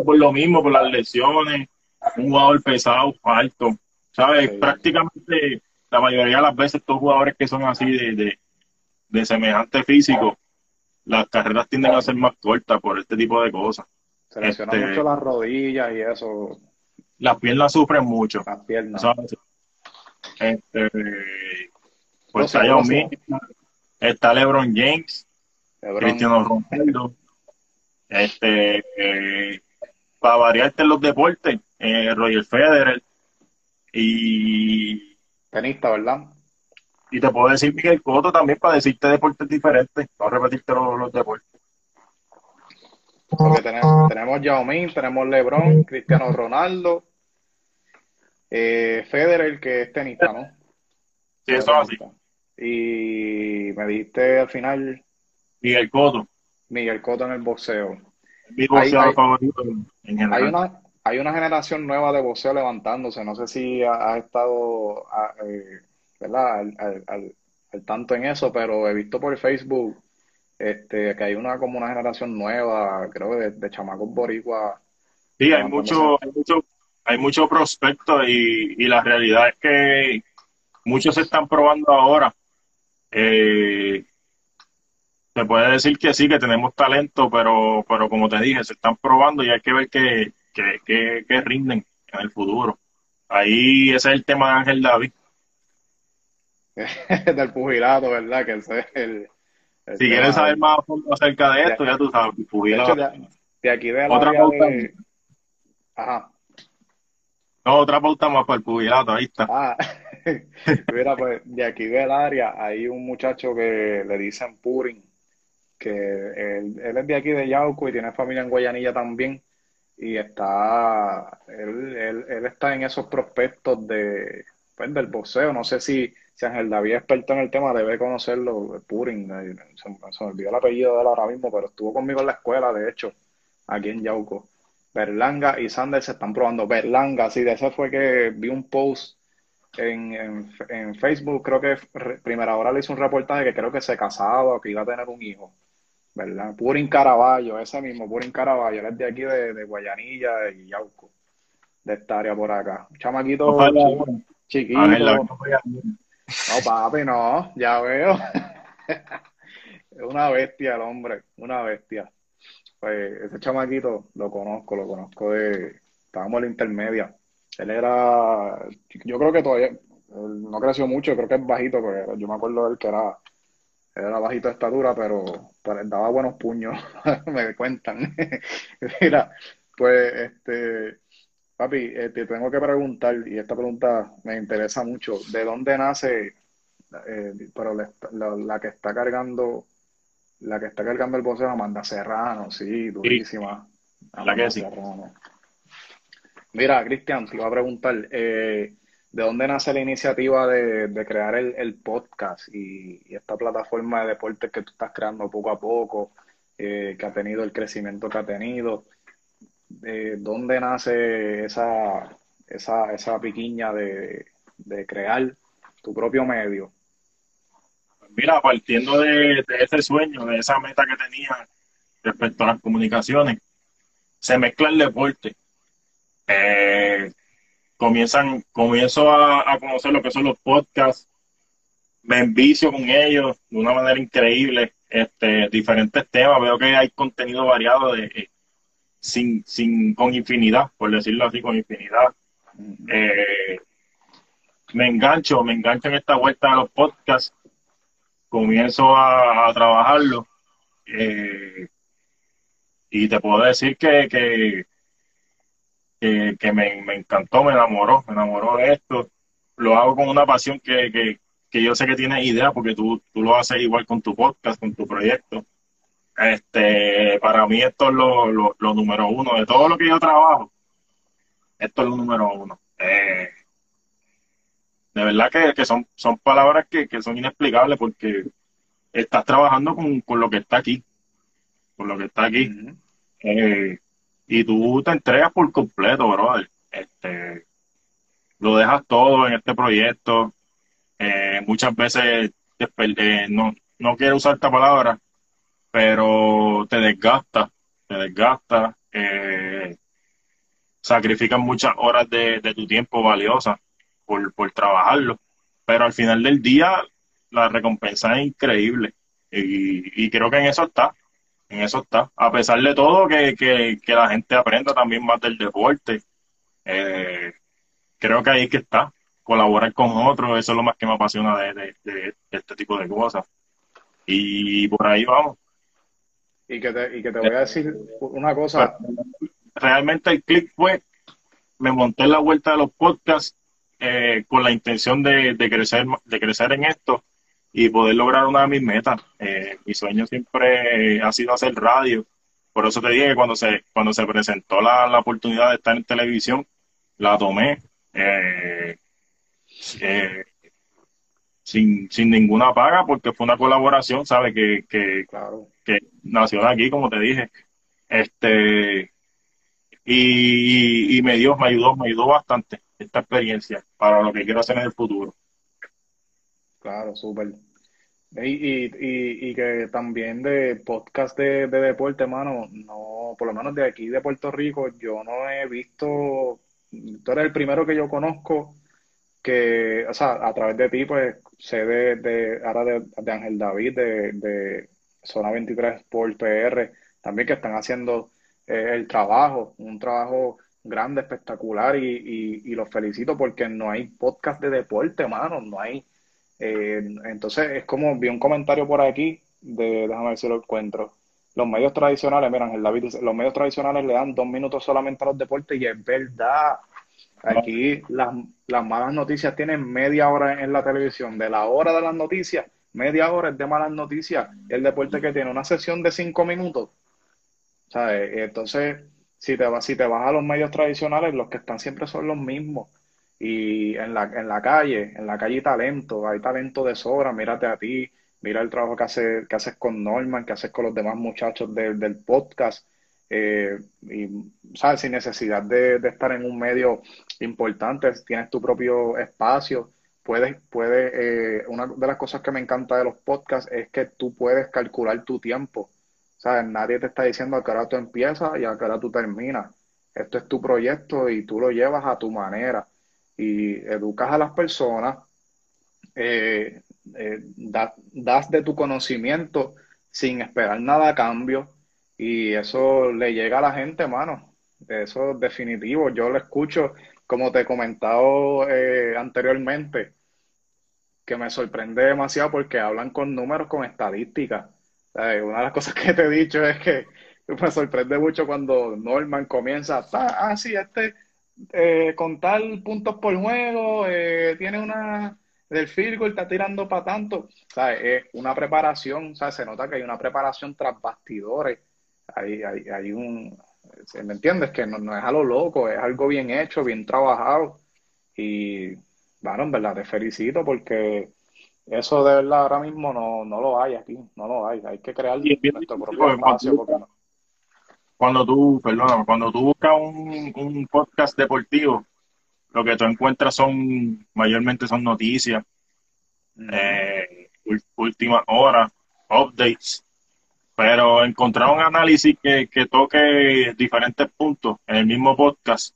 por lo mismo, por las lesiones, un jugador pesado, alto, ¿sabes? Prácticamente la mayoría de las veces estos jugadores que son así de, de, semejante físico, las carreras tienden a ser más cortas por este tipo de cosas. Se lesionan este, mucho las rodillas y eso. Las piernas sufren mucho. Las piernas. Este, Pues está Ming, está LeBron James, LeBron. Cristiano Ronaldo. Este, eh, para variarte en los deportes, eh, Roger Federer. Y, Tenista, ¿verdad? y te puedo decir Miguel Cotto también para decirte deportes diferentes, no repetirte los, los deportes. Porque tenemos, tenemos Yao Ming, tenemos LeBron, Cristiano Ronaldo, eh, Federer, que es tenista, ¿no? Sí, eso es así. Y me dijiste al final Miguel Cotto, Miguel Cotto en el boxeo. mi boxeador hay- favorito en, en Hay general. una, hay una generación nueva de boxeo levantándose. No sé si ha- has estado a- eh, ¿verdad? Al, al- al- al tanto en eso, pero he visto por Facebook este, que hay una como una generación nueva, creo, de, de chamacos boricuas. Sí, hay mucho, hay mucho, hay mucho prospecto y, y la realidad es que muchos se están probando ahora. Eh, se puede decir que sí, que tenemos talento, pero, pero como te dije, se están probando y hay que ver que, que, que, que rinden en el futuro. Ahí ese es el tema de Ángel David. [LAUGHS] del pugilato, ¿verdad? Que ese es el Si tema. quieres saber más a fondo acerca de esto, ya tú sabes, De hecho, de, de aquí de la Otra área pauta. Ajá. no, otra pauta más para el pugilato, ahí está. Ah, [LAUGHS] mira, pues de aquí del área hay un muchacho que le dicen Purin, que él, él es de aquí de Yauco y tiene familia en Guayanilla también, y está, él, él, él está en esos prospectos de, pues, del boxeo, no sé si, si Ángel David es experto en el tema, debe conocerlo, Purin, eh, se, se me olvidó el apellido de él ahora mismo, pero estuvo conmigo en la escuela, de hecho, aquí en Yauco. Berlanga y Sanders se están probando. Berlanga, sí, de ese fue que vi un post en, en, en Facebook, creo que re- Primera Hora le hizo un reportaje que creo que se casaba o que iba a tener un hijo, ¿verdad? Purin Caraballo, ese mismo, Purin Caraballo, él es de aquí de, de Guayanilla y Yauco, de esta área por acá. Un chamaquito uno. chiquito. Falla uno. No, papi, no, ya veo. [LAUGHS] Es una bestia el hombre, una bestia. Pues ese chamaquito lo conozco, lo conozco de... Estábamos en la intermedia. Él era... Yo creo que todavía... no creció mucho, creo que es bajito, pero yo me acuerdo de él que era... era bajito de estatura, pero, daba buenos puños, [LAUGHS] me cuentan. [LAUGHS] Mira, pues este... Papi, eh, te tengo que preguntar, y esta pregunta me interesa mucho, ¿de dónde nace, eh, pero la, la- la que está cargando, la que está cargando el boxeo, Amanda Serrano, sí, durísima. La que sí. Mira, Cristian, te iba a preguntar, eh, ¿de dónde nace la iniciativa de, de crear el, el podcast y, y esta plataforma de deportes que tú estás creando poco a poco, eh, que ha tenido el crecimiento que ha tenido? De dónde nace esa, esa, esa piquiña de, de crear tu propio medio. Mira, partiendo de, de ese sueño, de esa meta que tenía respecto a las comunicaciones, se mezcla el deporte. Eh, comienzan, comienzo a, a conocer lo que son los podcasts, me envicio con ellos de una manera increíble, este, diferentes temas, veo que hay contenido variado de, sin, sin, con infinidad, por decirlo así, con infinidad. Eh, me engancho, me engancho en esta vuelta de los podcasts, comienzo a, a trabajarlo eh, y te puedo decir que, que, que, que me, me encantó, me enamoró, me enamoró de esto. Lo hago con una pasión que, que, que yo sé que tienes idea porque tú, tú lo haces igual con tu podcast, con tu proyecto. Este, para mí esto es lo, lo, lo número uno de todo lo que yo trabajo. Esto es lo número uno. Eh, de verdad que, que son, son palabras que, que son inexplicables porque estás trabajando con, con lo que está aquí, con lo que está aquí. Eh, y tú te entregas por completo, brother. Este, lo dejas todo en este proyecto. Eh, muchas veces eh, no, no quiero usar esta palabra, pero te desgasta, te desgasta. Eh, sacrificas muchas horas de, de tu tiempo valiosas por, por trabajarlo. Pero al final del día, la recompensa es increíble. Y, y creo que en eso está. En eso está. A pesar de todo, que, que, que la gente aprenda también más del deporte. Eh, creo que ahí que está. colaborar con otros, eso es lo más que me apasiona de, de este tipo de cosas. Y por ahí vamos. Y que te, y que te voy a decir una cosa. Realmente el click fue, me monté en la vuelta de los podcasts eh, con la intención de, de, crecer, de crecer en esto y poder lograr una de mis metas. Eh, mi sueño siempre ha sido hacer radio. Por eso te dije que cuando se, cuando se presentó la, la oportunidad de estar en televisión, la tomé. Eh, eh sin, sin ninguna paga porque fue una colaboración, ¿sabes? Que, que, que nació de aquí, como te dije. Este, y, y, me dio, me ayudó, me ayudó bastante esta experiencia para lo que quiero hacer en el futuro. Claro, súper. Y, y, y, que también de podcast de, de deporte, hermano, no, por lo menos de aquí de Puerto Rico, yo no he visto, tú eres el primero que yo conozco que, o sea, a través de ti, pues, sé de, de ahora de, Ángel David, de, de Zona 23 por PR, también que están haciendo eh, el trabajo, un trabajo grande, espectacular, y, los felicito porque no hay podcast de deporte, mano, no hay. Eh, entonces, es como, vi un comentario por aquí, de, déjame ver si lo encuentro. Los medios tradicionales, mira, Ángel David dice, los medios tradicionales le dan dos minutos solamente a los deportes, y es verdad. Aquí las, las malas noticias tienen media hora en la televisión. De la hora de las noticias, media hora es de malas noticias. El deporte que tiene una sesión de cinco minutos. ¿Sabes? Entonces, si te, vas, si te vas a los medios tradicionales, los que están siempre son los mismos. Y en la, en la calle, en la calle hay talento, hay talento de sobra. Mírate a ti, mira el trabajo que, hace, que haces con Norman, que haces con los demás muchachos del podcast. Eh, y, ¿sabes? Sin necesidad de, estar en un medio importante, tienes tu propio espacio, puedes, puedes, eh, una de las cosas que me encanta de los podcasts es que tú puedes calcular tu tiempo, ¿sabes? Nadie te está diciendo a qué hora tú empiezas y a qué hora tú terminas. Esto es tu proyecto y tú lo llevas a tu manera y educas a las personas, eh, das de tu conocimiento sin esperar nada a cambio y eso le llega a la gente, mano. Eso es definitivo. Yo lo escucho, como te he comentado eh, anteriormente, que me sorprende demasiado porque hablan con números, con estadísticas. Una de las cosas [LAUGHS] que te he dicho es que me sorprende mucho cuando Norman comienza, ah, sí, este, eh, con tal puntos por juego, eh, tiene una del field está tirando para tanto. Es una preparación, se nota que hay una preparación tras bastidores hay, hay, hay un, ¿me entiendes? Que no, no, es a lo loco, es algo bien hecho, bien trabajado. Y, bueno, en verdad te felicito porque eso de verdad ahora mismo no, no lo hay aquí, no lo hay. Hay que crear nuestro propio espacio. Cuando, cuando tú, perdón, cuando tú buscas un, un podcast deportivo, lo que tú encuentras son, mayormente son noticias, eh, últimas horas, updates pero encontrar un análisis que, toque diferentes puntos en el mismo podcast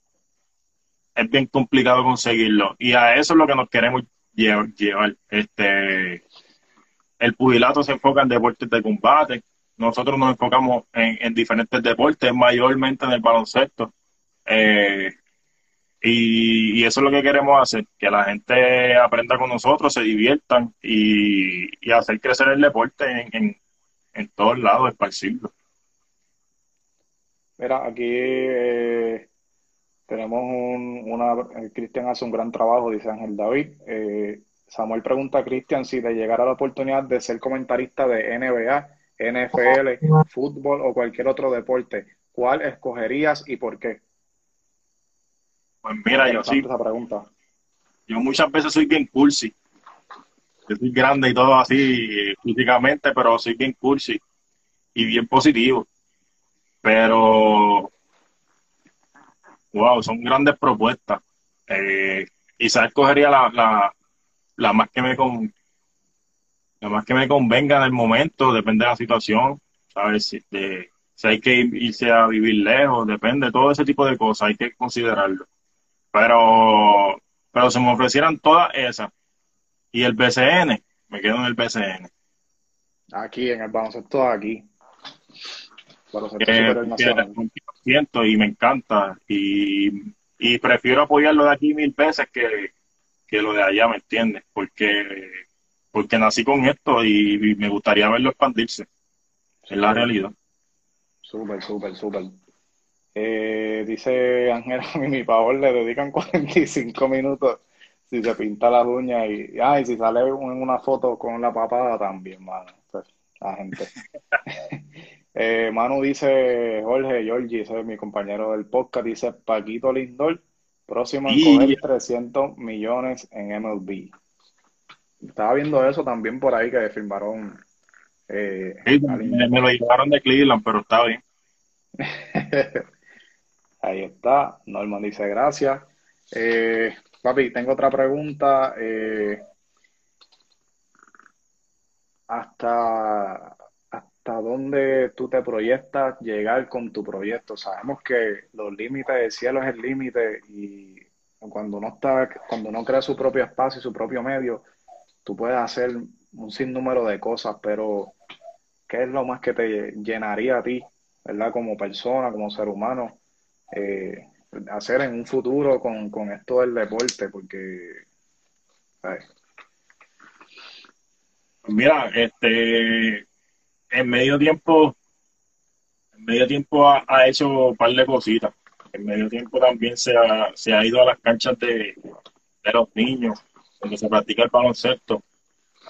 es bien complicado conseguirlo. Y a eso es lo que nos queremos llevar. Este, el pugilato se enfoca en deportes de combate. Nosotros nos enfocamos en, diferentes deportes, mayormente en el baloncesto. Eh, y, eso es lo que queremos hacer, que la gente aprenda con nosotros, se diviertan y, hacer crecer el deporte en, en todos lados, esparcirlo. Mira, aquí eh, tenemos un, una, eh, Cristian hace un gran trabajo, dice Ángel David. Eh, Samuel pregunta a Cristian si le llegara la oportunidad de ser comentarista de NBA, NFL, fútbol o cualquier otro deporte, ¿cuál escogerías y por qué? Pues mira, yo sí. Esa pregunta. Yo muchas veces soy bien cursi yo soy grande y todo así físicamente, pero soy bien cursi y bien positivo. Pero, wow, son grandes propuestas. Eh, quizás escogería la, la, la más que me con, la más que me convenga en el momento, depende de la situación, ¿sabes? Si, de, si hay que irse a vivir lejos, depende, todo ese tipo de cosas, hay que considerarlo. Pero, pero si me ofrecieran todas esas, y el BCN, me quedo en el BCN. Aquí, en el baloncesto, aquí. siento y me encanta. Y, y prefiero apoyarlo de aquí mil veces que, que lo de allá, ¿me entiendes? Porque, porque nací con esto y, me gustaría verlo expandirse. Es la realidad. Súper, súper, súper. Eh, dice Ángel, a [LAUGHS] mi favor le dedican 45 minutos si se pinta las uñas y, ay, si sale en una foto con la papada también, mano. Pues, la gente. [LAUGHS] eh, Manu dice, Jorge, Georgie, ese es mi compañero del podcast, dice Paquito Lindor, próximo en coger 300 millones en MLB. Estaba viendo eso también por ahí que firmaron. Eh, me, me, lo llevaron de Cleveland, pero está bien. [LAUGHS] ahí está. Norman dice gracias. Eh, Papi, tengo otra pregunta. Eh, ¿hasta, ¿Hasta dónde tú te proyectas llegar con tu proyecto? Sabemos que los límites del cielo es el límite y cuando uno, está, cuando uno crea su propio espacio y su propio medio, tú puedes hacer un sinnúmero de cosas, pero ¿qué es lo más que te llenaría a ti, ¿verdad? Como persona, como ser humano, eh, hacer en un futuro con, con esto del deporte, porque... Mira, este, en medio tiempo, en medio tiempo ha, hecho un par de cositas. En medio tiempo también se ha, se ha ido a las canchas de, de los niños, donde se practica el baloncesto,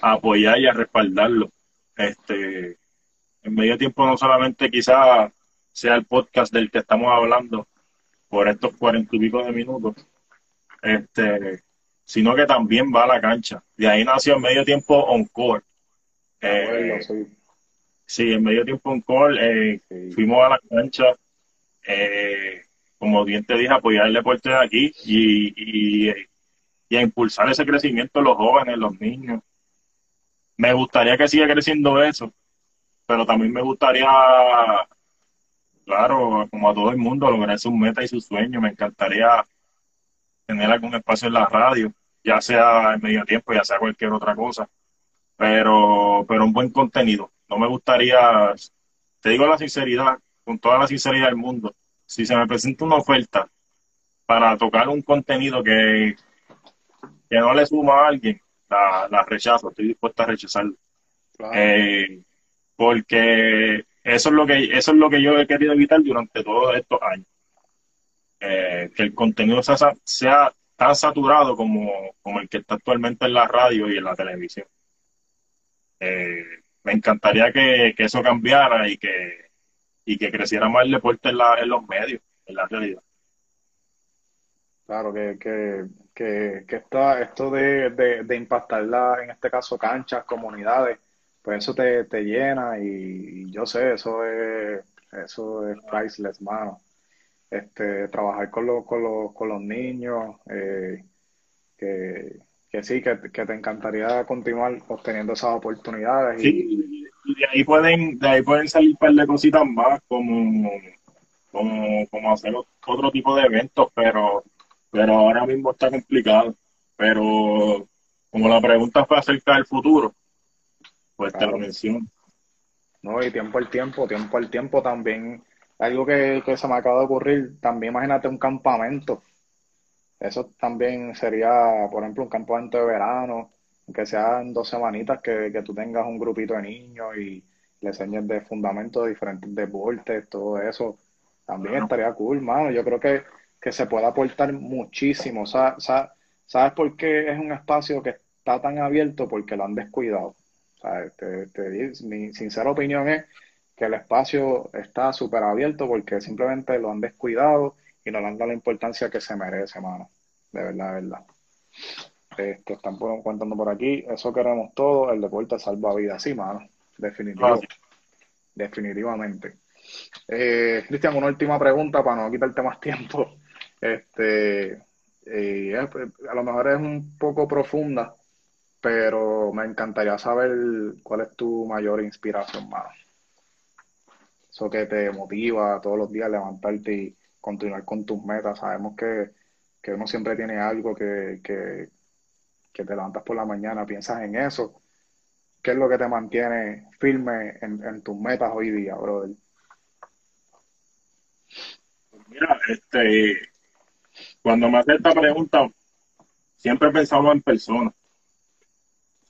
a apoyar y a respaldarlo. Este, en medio tiempo no solamente quizá sea el podcast del que estamos hablando, por estos cuarenta y pico de minutos, este, sino que también va a la cancha. De ahí nació en medio tiempo Encore. Eh, sí. en medio tiempo Encore, eh, fuimos a la cancha, eh, como bien te dije, apoyar el deporte de aquí y, y, y a impulsar ese crecimiento de los jóvenes, los niños. Me gustaría que siga creciendo eso, pero también me gustaría claro, como a todo el mundo, lograr sus metas y sus sueños. Me encantaría tener algún espacio en la radio, ya sea en medio tiempo, ya sea cualquier otra cosa, pero, pero un buen contenido. No me gustaría, te digo la sinceridad, con toda la sinceridad del mundo, si se me presenta una oferta para tocar un contenido que, que no le suma a alguien, la, rechazo, estoy dispuesta a rechazarlo. Eh, porque eso es lo que eso es lo que yo he querido evitar durante todos estos años. Eh, que el contenido sea, sea tan saturado como, como, el que está actualmente en la radio y en la televisión. Eh, me encantaría que, eso cambiara y que, y que creciera más el deporte en, la, en los medios, en la realidad. Claro, que, que, que, que esto de, de, de impactar, la, en este caso, canchas, comunidades, pues eso te, te llena y, yo sé, eso es, eso es priceless, mano. Este, trabajar con, los con, los, con los niños, eh, que, que sí, que, te encantaría continuar obteniendo esas oportunidades. Sí, y, de ahí pueden, de ahí pueden salir un par de cositas más, como, como, como hacer otro tipo de eventos, pero, pero ahora mismo está complicado. Pero como la pregunta fue acerca del futuro, pues te lo menciono. No, y tiempo al tiempo, tiempo al tiempo también. Algo que, se me acaba de ocurrir, también imagínate un campamento. Eso también sería, por ejemplo, un campamento de verano, que sean dos semanitas que, que tú tengas un grupito de niños y le enseñes de fundamentos de diferentes deportes, todo eso. También estaría cool, mano. Yo creo que, que se puede aportar muchísimo. ¿Sabes por qué es un espacio que está tan abierto? Porque lo han descuidado mi sincera opinión es que el espacio está súper abierto porque simplemente lo han descuidado y no le han dado la importancia que se merece, mano. De verdad, de verdad. Este, están contando por aquí, eso queremos todo, el deporte salva vidas, sí, mano. Definitivamente. Definitivamente. Eh, Cristian, una última pregunta para no quitarte más tiempo. Este, eh, a lo mejor es un poco profunda, pero me encantaría saber cuál es tu mayor inspiración, más. Eso que te motiva todos los días a levantarte y continuar con tus metas. Sabemos que, uno siempre tiene algo que, que, te levantas por la mañana, piensas en eso. ¿Qué es lo que te mantiene firme en, tus metas hoy día, brother? Mira, este, cuando me haces esta pregunta, siempre pensamos en personas.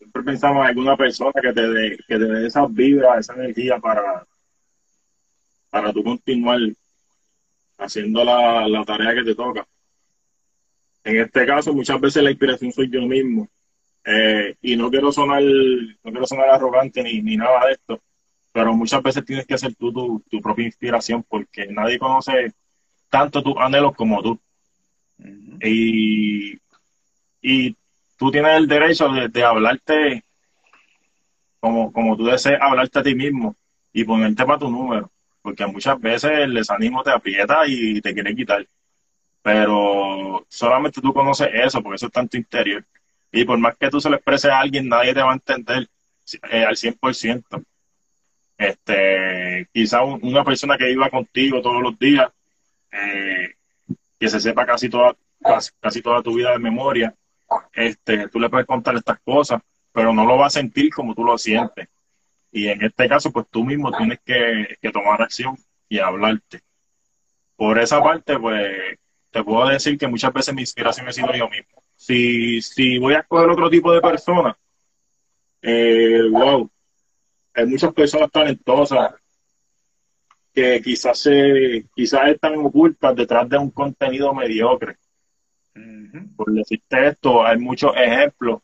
Siempre pensamos en alguna persona que te dé, que te dé esas vibras, esa energía para, para tú continuar haciendo la, la tarea que te toca. En este caso, muchas veces la inspiración soy yo mismo. Eh, y no quiero sonar, no quiero sonar arrogante ni, ni nada de esto, pero muchas veces tienes que ser tú tu, tu propia inspiración porque nadie conoce tanto tus anhelos como tú. y, y tú tienes el derecho de, de hablarte como, como tú desees hablarte a ti mismo y ponerte para tu número, porque muchas veces el desánimo te aprieta y te quiere quitar. Pero solamente tú conoces eso, porque eso está en tu interior. Y por más que tú se lo expreses a alguien, nadie te va a entender eh, al 100%. Este, quizá un- una persona que viva contigo todos los días, eh, que se sepa casi toda, casi, casi toda tu vida de memoria, este, tú le puedes contar estas cosas, pero no lo va a sentir como tú lo sientes. Y en este caso, pues tú mismo tienes que, tomar acción y hablarte. Por esa parte, pues te puedo decir que muchas veces mi inspiración ha sido yo mismo. Si, si voy a escoger otro tipo de persona, eh, wow, hay muchas personas talentosas que quizás se, quizás están ocultas detrás de un contenido mediocre. Por decirte esto, hay muchos ejemplos,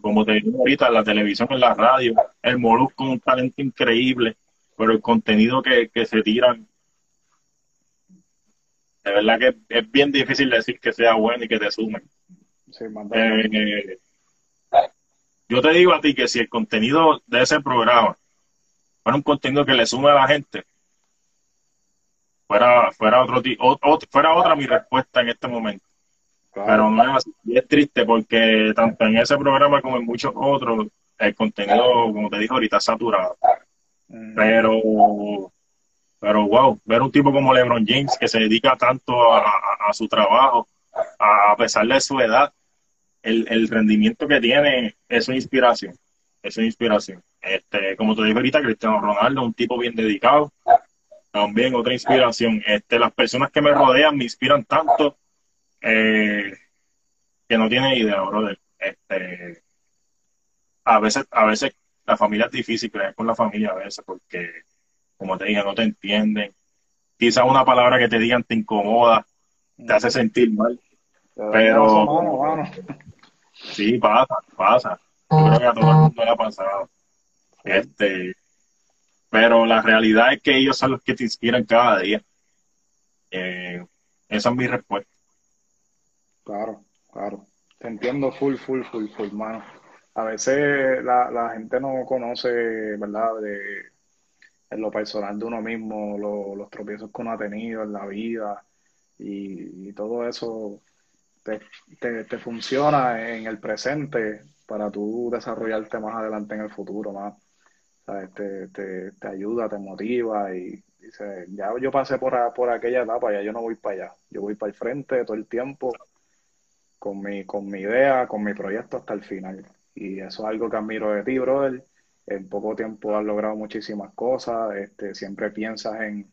como te digo ahorita, en la televisión, en la radio, el Molusco con un talento increíble, pero el contenido que, que se tiran, de verdad que es bien difícil decir que sea bueno y que te sumen. Sí, Eh, yo te digo a ti que si el contenido de ese programa fuera un contenido que le sume a la gente, fuera, fuera otro o- o- fuera otra mi respuesta en este momento. Claro. Pero no es así. Y es triste porque tanto en ese programa como en muchos otros, el contenido, como te dije ahorita, es saturado. Ujú. Pero, pero wow, ver un tipo como LeBron James que se dedica tanto a, a- a su trabajo, a, a pesar de su edad, el, el rendimiento que tiene es una inspiración. Es una inspiración. Este, como te dije ahorita, Cristiano Ronaldo, un tipo bien dedicado, también otra inspiración. Este, las personas que me rodean me inspiran tanto eh, que no tienen idea, brother. Este, a veces, a veces la familia es difícil creer con la familia a veces porque, como te dije, no te entienden. Quizás una palabra que te digan te incomoda, te hace sentir mal. Pero- mano, mano. Sí, pasa, pasa. Yo creo que a todo el mundo le ha pasado. Este, pero la realidad es que ellos son los que te inspiran cada día. Eh, esa es mi respuesta. Claro, claro. Te entiendo full, full, full, full, mano. A veces la, la gente no conoce, ¿verdad? De, en lo personal de uno mismo, lo- los tropiezos que uno ha tenido en la vida y, y todo eso te, te, te funciona en el presente para tú desarrollarte más adelante en el futuro, más. ¿Sabes? Te, te, te ayuda, te motiva y dice, ya yo pasé por, por aquella etapa, ya yo no voy para allá, yo voy para el frente todo el tiempo con mi, con mi idea, con mi proyecto hasta el final. Y eso es algo que admiro de ti, brother. En poco tiempo has logrado muchísimas cosas, este, siempre piensas en,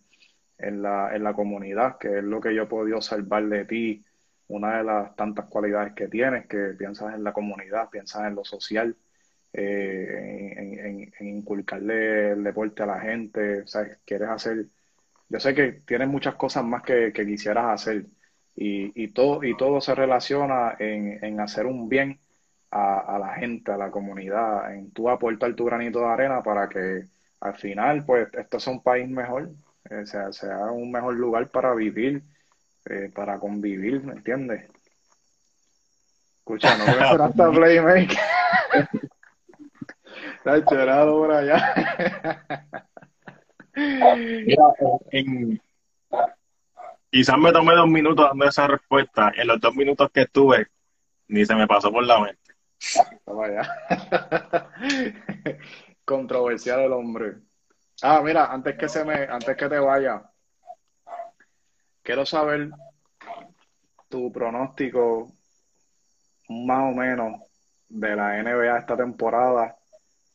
en la, en la comunidad, que es lo que yo he podido observar de ti, una de las tantas cualidades que tienes, que piensas en la comunidad, piensas en lo social, eh, en, en- en inculcarle el deporte a la gente, ¿sabes? Quieres hacer, yo sé que tienes muchas cosas más que, que quisieras hacer y, y todo, y todo se relaciona en, en hacer un bien a, a la gente, a la comunidad, en tú aportar tu granito de arena para que al final, pues, esto sea un país mejor, eh, sea, sea un mejor lugar para vivir, eh, para convivir, ¿me entiendes? Escucha, no voy a hasta [LAUGHS] Playmaker. [LAUGHS] Está chorado por allá. Mira, en- quizás me tomé dos minutos dando esa respuesta. En los dos minutos que estuve, ni se me pasó por la mente. [LAUGHS] Controversial el hombre. Ah, mira, antes que se me, antes que te vaya, quiero saber tu pronóstico más o menos de la NBA esta temporada,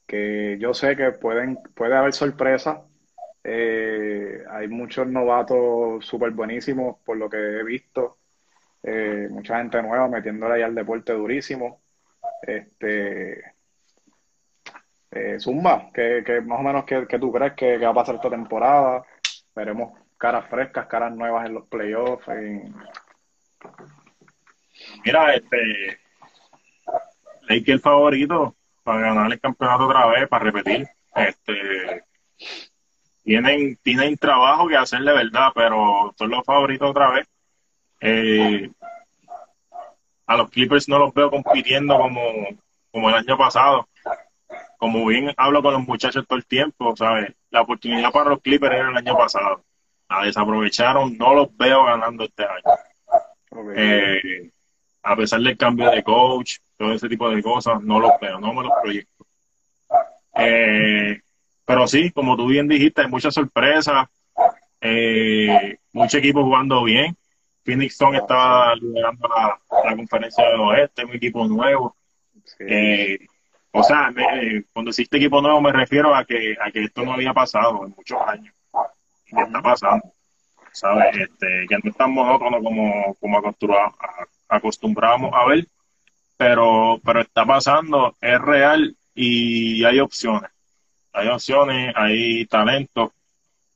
que yo sé que pueden, puede haber sorpresas. Eh, hay muchos novatos súper buenísimos por lo que he visto. eh, mucha gente nueva metiéndole ahí al deporte durísimo. Este, eh, Zumba, que, que más o menos que, tú crees que, va a pasar esta temporada. Veremos caras frescas, caras nuevas en los playoffs. Mira, este, que el favorito para ganar el campeonato otra vez, para repetir. Este, tienen, tienen trabajo que hacer de verdad, pero son los favoritos otra vez. Eh, a los Clippers no los veo compitiendo como, como el año pasado. Como bien hablo con los muchachos todo el tiempo, ¿sabes? La oportunidad para los Clippers era el año pasado. La desaprovecharon, no los veo ganando este año. Eh, a pesar del cambio de coach, todo ese tipo de cosas, no los veo, no me los proyecto. Eh, pero sí, como tú bien dijiste, hay muchas sorpresas, eh, muchos equipos jugando bien. Phoenix Sun estaba liderando la, conferencia del oeste, un equipo nuevo. Eh, o sea, cuando existe equipo nuevo me refiero a que, a que esto no había pasado en muchos años. Y está pasando. ¿Sabes? Este, que no es tan monótono como, como acostumbramos a ver, pero, pero está pasando, es real y hay opciones. Hay opciones, hay talento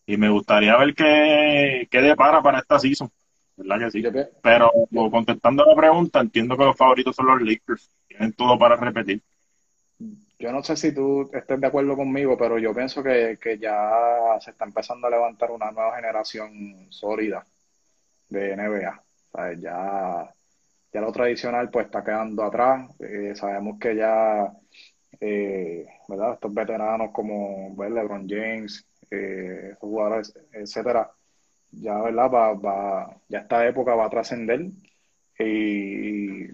y me gustaría ver qué, qué depara para esta season. ¿Verdad que sí? Pero contestando la pregunta, entiendo que los favoritos son los Lakers. Tienen todo para repetir. Yo no sé si tú estés de acuerdo conmigo, pero yo pienso que, que ya se está empezando a levantar una nueva generación sólida de NBA. ya ya lo tradicional pues está quedando atrás. Eh, sabemos que ya, eh, ¿verdad? Estos veteranos como pues, LeBron James, eh, jugadores, etcétera, ya, ¿verdad? Va, va, ya esta época va a trascender. Y,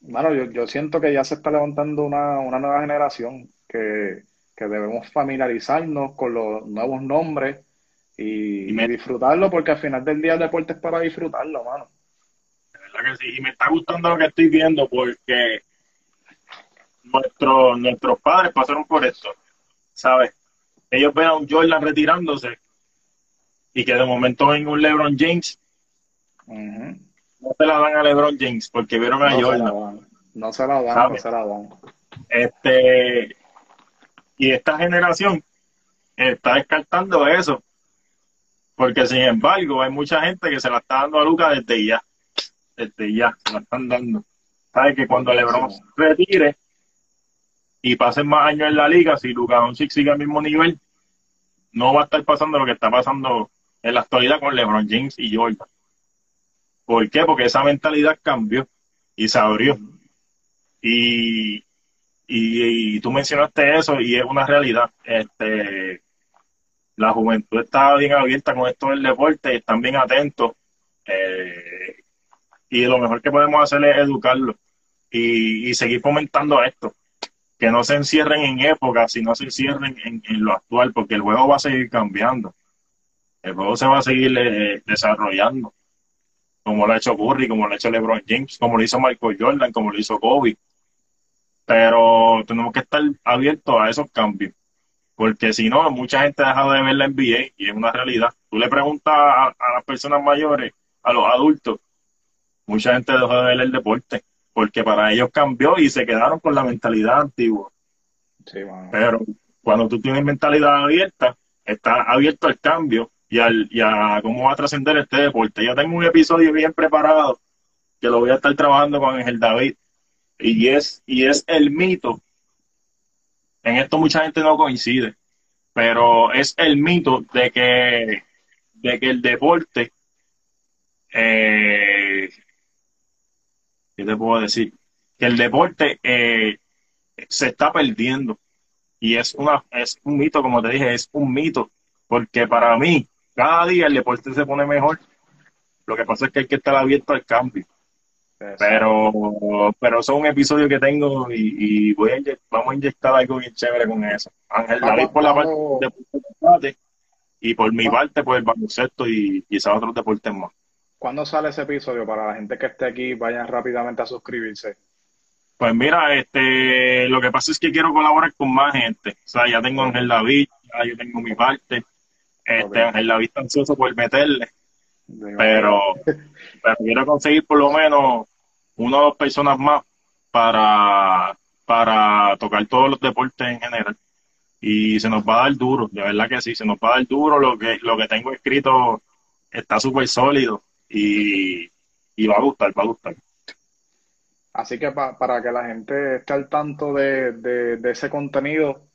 bueno, yo, yo siento que ya se está levantando una, una nueva generación que, que debemos familiarizarnos con los nuevos nombres y, y disfrutarlo, porque al final del día el deporte es para disfrutarlo, mano. Y me está gustando lo que estoy viendo porque nuestros nuestros padres pasaron por esto, ¿sabes? Ellos ven a un Jordan retirándose y que de momento ven un LeBron James. No se la dan a LeBron James porque vieron a Jordan. no se la dan, no se la dan. Este, y esta generación está descartando eso. Porque sin embargo, hay mucha gente que se la está dando a Luca desde ya este, ya, se la están dando. Sabes que cuando LeBron se retire y pasen más años en la liga, si Luka Doncic sigue al mismo nivel, no va a estar pasando lo que está pasando en la actualidad con LeBron James y Jordan. ¿Por qué? Porque esa mentalidad cambió y se abrió. Y, y, tú mencionaste eso y es una realidad. Este, la juventud está bien abierta con esto del deporte y están bien atentos. Eh, y lo mejor que podemos hacer es educarlo y, seguir fomentando esto. Que no se encierren en épocas, sino se encierren en, lo actual, porque el juego va a seguir cambiando. El juego se va a seguir eh, desarrollando, como lo ha hecho Curry, como lo ha hecho LeBron James, como lo hizo Michael Jordan, como lo hizo Kobe. Pero tenemos que estar abiertos a esos cambios, porque si no, mucha gente ha dejado de ver la NBA y es una realidad. Tú le preguntas a las personas mayores, a los adultos, mucha gente dejó de ver el deporte porque para ellos cambió y se quedaron con la mentalidad antigua. Pero cuando tú tienes mentalidad abierta, está abierto al cambio y, al, a cómo va a trascender este deporte. Yo tengo un episodio bien preparado que lo voy a estar trabajando con Ángel David y es, y es el mito. En esto mucha gente no coincide, pero es el mito de que, de que el deporte eh, ¿qué te puedo decir? Que el deporte eh, se está perdiendo. Y es, una, es un mito, como te dije, es un mito. Porque para mí, cada día el deporte se pone mejor. Lo que pasa es que hay que estar abierto al cambio. Pero, pero eso es un episodio que tengo y, voy a vamos a inyectar algo bien chévere con eso. Ángel David por la parte de deporte y por mi parte por el baloncesto y quizás otros deportes más. ¿Cuándo sale ese episodio? Para la gente que esté aquí, vayan rápidamente a suscribirse. Pues mira, este, lo que pasa es que quiero colaborar con más gente. O sea, ya tengo a Ángel David, ya yo tengo mi parte. Este, Ángel David está ansioso por meterle. pero, [LAUGHS] pero quiero conseguir por lo menos una o dos personas más para, para tocar todos los deportes en general. Y se nos va a dar duro, de verdad que sí, se nos va a dar duro. Lo que, lo que tengo escrito está súper sólido y, y va a gustar, va a gustar. Así que para que la gente esté al tanto de, de, ese contenido,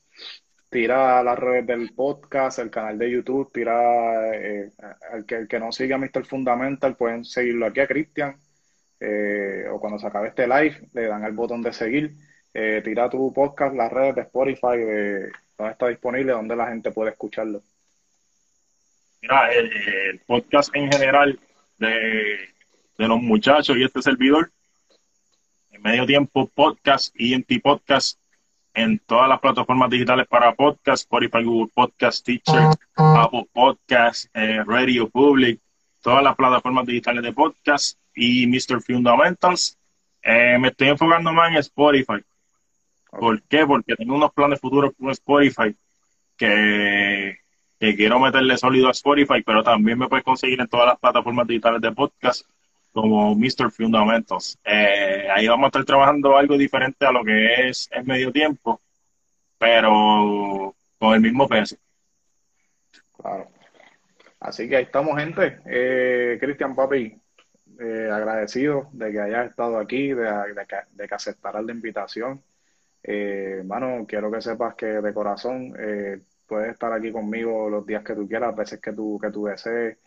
tira a las redes del podcast, el canal de YouTube, tira eh, el, que, el que no siga Mr. Fundamental, pueden seguirlo aquí a Cristian, eh, o cuando se acabe este live, le dan el botón de seguir, eh, tira tu podcast, las redes de Spotify, de dónde está disponible, donde la gente puede escucharlo. Mira, el, podcast en general de, de los muchachos y este servidor Medio Tiempo Podcast, ENT Podcast, en todas las plataformas digitales para podcast, Spotify, Google Podcast, Teacher, Apple Podcast, eh, Radio Public, todas las plataformas digitales de podcast y Mr. Fundamentals. Eh, me estoy enfocando más en Spotify. ¿Por qué? Porque tengo unos planes futuros con Spotify que, que quiero meterle sólido a Spotify, pero también me puedes conseguir en todas las plataformas digitales de podcast como Mr. Fundamentals. Eh, ahí vamos a estar trabajando algo diferente a lo que es en medio tiempo, pero con el mismo peso. Claro. Así que ahí estamos, gente. Eh, Cristian Papi, eh, agradecido de que hayas estado aquí, de, que, de que aceptaras la invitación. Eh, mano, quiero que sepas que de corazón eh, puedes estar aquí conmigo los días que tú quieras, las veces que tú, que tú desees.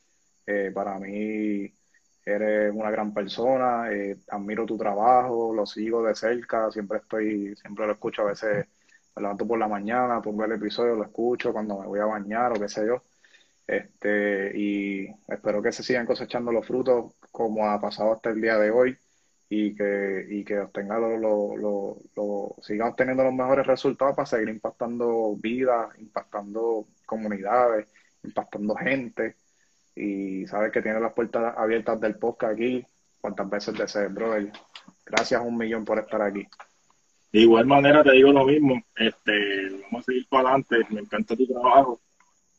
para mí eres una gran persona, eh, admiro tu trabajo, lo sigo de cerca, siempre estoy, siempre lo escucho, a veces me levanto por la mañana, pongo el episodio, lo escucho cuando me voy a bañar o qué sé yo. Este, y espero que se sigan cosechando los frutos como ha pasado hasta el día de hoy y que, y que obtenga lo, lo, lo, sigan obteniendo los mejores resultados para seguir impactando vidas, impactando comunidades, impactando gente y sabes que tiene las puertas abiertas del podcast aquí cuantas veces desees, brother. Gracias un millón por estar aquí. De igual manera te digo lo mismo, este, vamos a seguir para adelante, me encanta tu trabajo.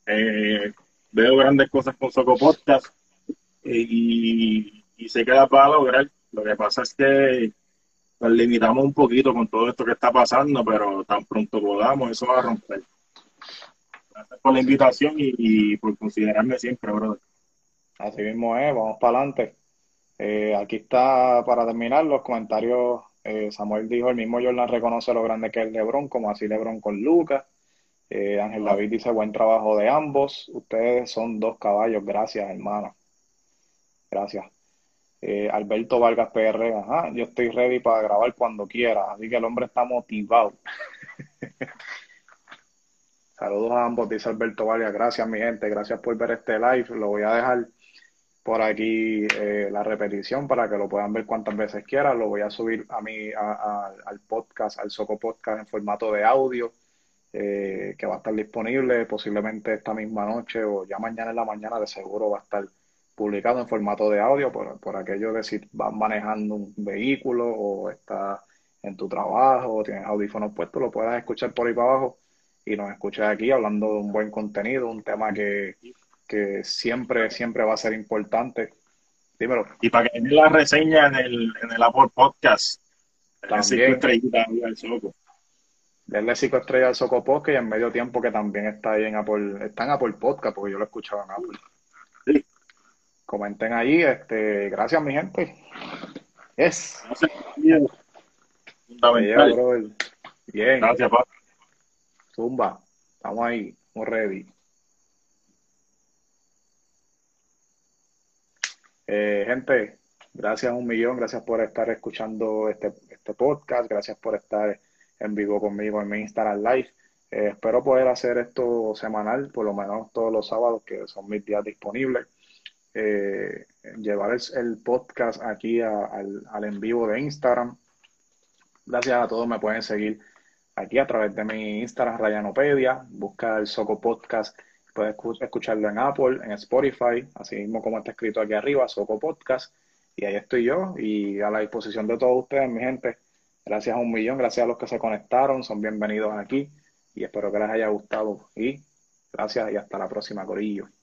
Eh, veo grandes cosas con Soco Podcast y, y sé que para lograr. Lo que pasa es que nos limitamos un poquito con todo esto que está pasando, pero tan pronto podamos, eso va a romper. Gracias por la invitación y, por considerarme siempre, brother. Así mismo es, vamos para adelante. Eh, aquí está para terminar los comentarios. Eh, Samuel dijo: el mismo Jordan reconoce lo grande que es Lebron, como así Lebron con Lucas. Eh, Ángel David dice: buen trabajo de ambos. Ustedes son dos caballos. Gracias, hermano. Gracias. Alberto Vargas PR, ajá, yo estoy ready para grabar cuando quiera, así que el hombre está motivado. [LAUGHS] Saludos a ambos, dice Alberto Vargas. Gracias, mi gente. Gracias por ver este live. Lo voy a dejar por aquí eh, la repetición para que lo puedan ver cuantas veces quieran. Lo voy a subir a mí al podcast, al Soco Podcast en formato de audio, eh, que va a estar disponible posiblemente esta misma noche o ya mañana en la mañana de seguro va a estar publicado en formato de audio por, por aquello de si vas manejando un vehículo o estás en tu trabajo o tienes audífonos puestos, lo puedas escuchar por ahí para abajo y nos escuches aquí hablando de un buen contenido, un tema que, siempre, siempre va a ser importante. Dímelo. Y para que den la reseña en el, en el Apple Podcast, también. Cinco estrellitas al Soco. Denle cinco estrellas al Soco Podcast y en medio tiempo que también está ahí en Apple, está en Apple Podcast porque yo lo escuchaba en Apple. Comenten ahí, este, gracias mi gente. Es. Gracias. Bien. Gracias, papá. Zumba, estamos ahí, estamos ready. Eh, gente, gracias un millón, gracias por estar escuchando este, este podcast, gracias por estar en vivo conmigo en mi Instagram Live. Eh, espero poder hacer esto semanal, por lo menos todos los sábados, que son mis días disponibles. Eh, llevar el, podcast aquí al, al en vivo de Instagram. Gracias a todos, me pueden seguir aquí a través de mi Instagram, Rayanopedia. Busca el Soco Podcast. Puedes escucharlo en Apple, en Spotify, así mismo como está escrito aquí arriba, Soco Podcast. Y ahí estoy yo y a la disposición de todos ustedes, mi gente. Gracias a un millón, gracias a los que se conectaron, son bienvenidos aquí y espero que les haya gustado. Y gracias y hasta la próxima, Corillo.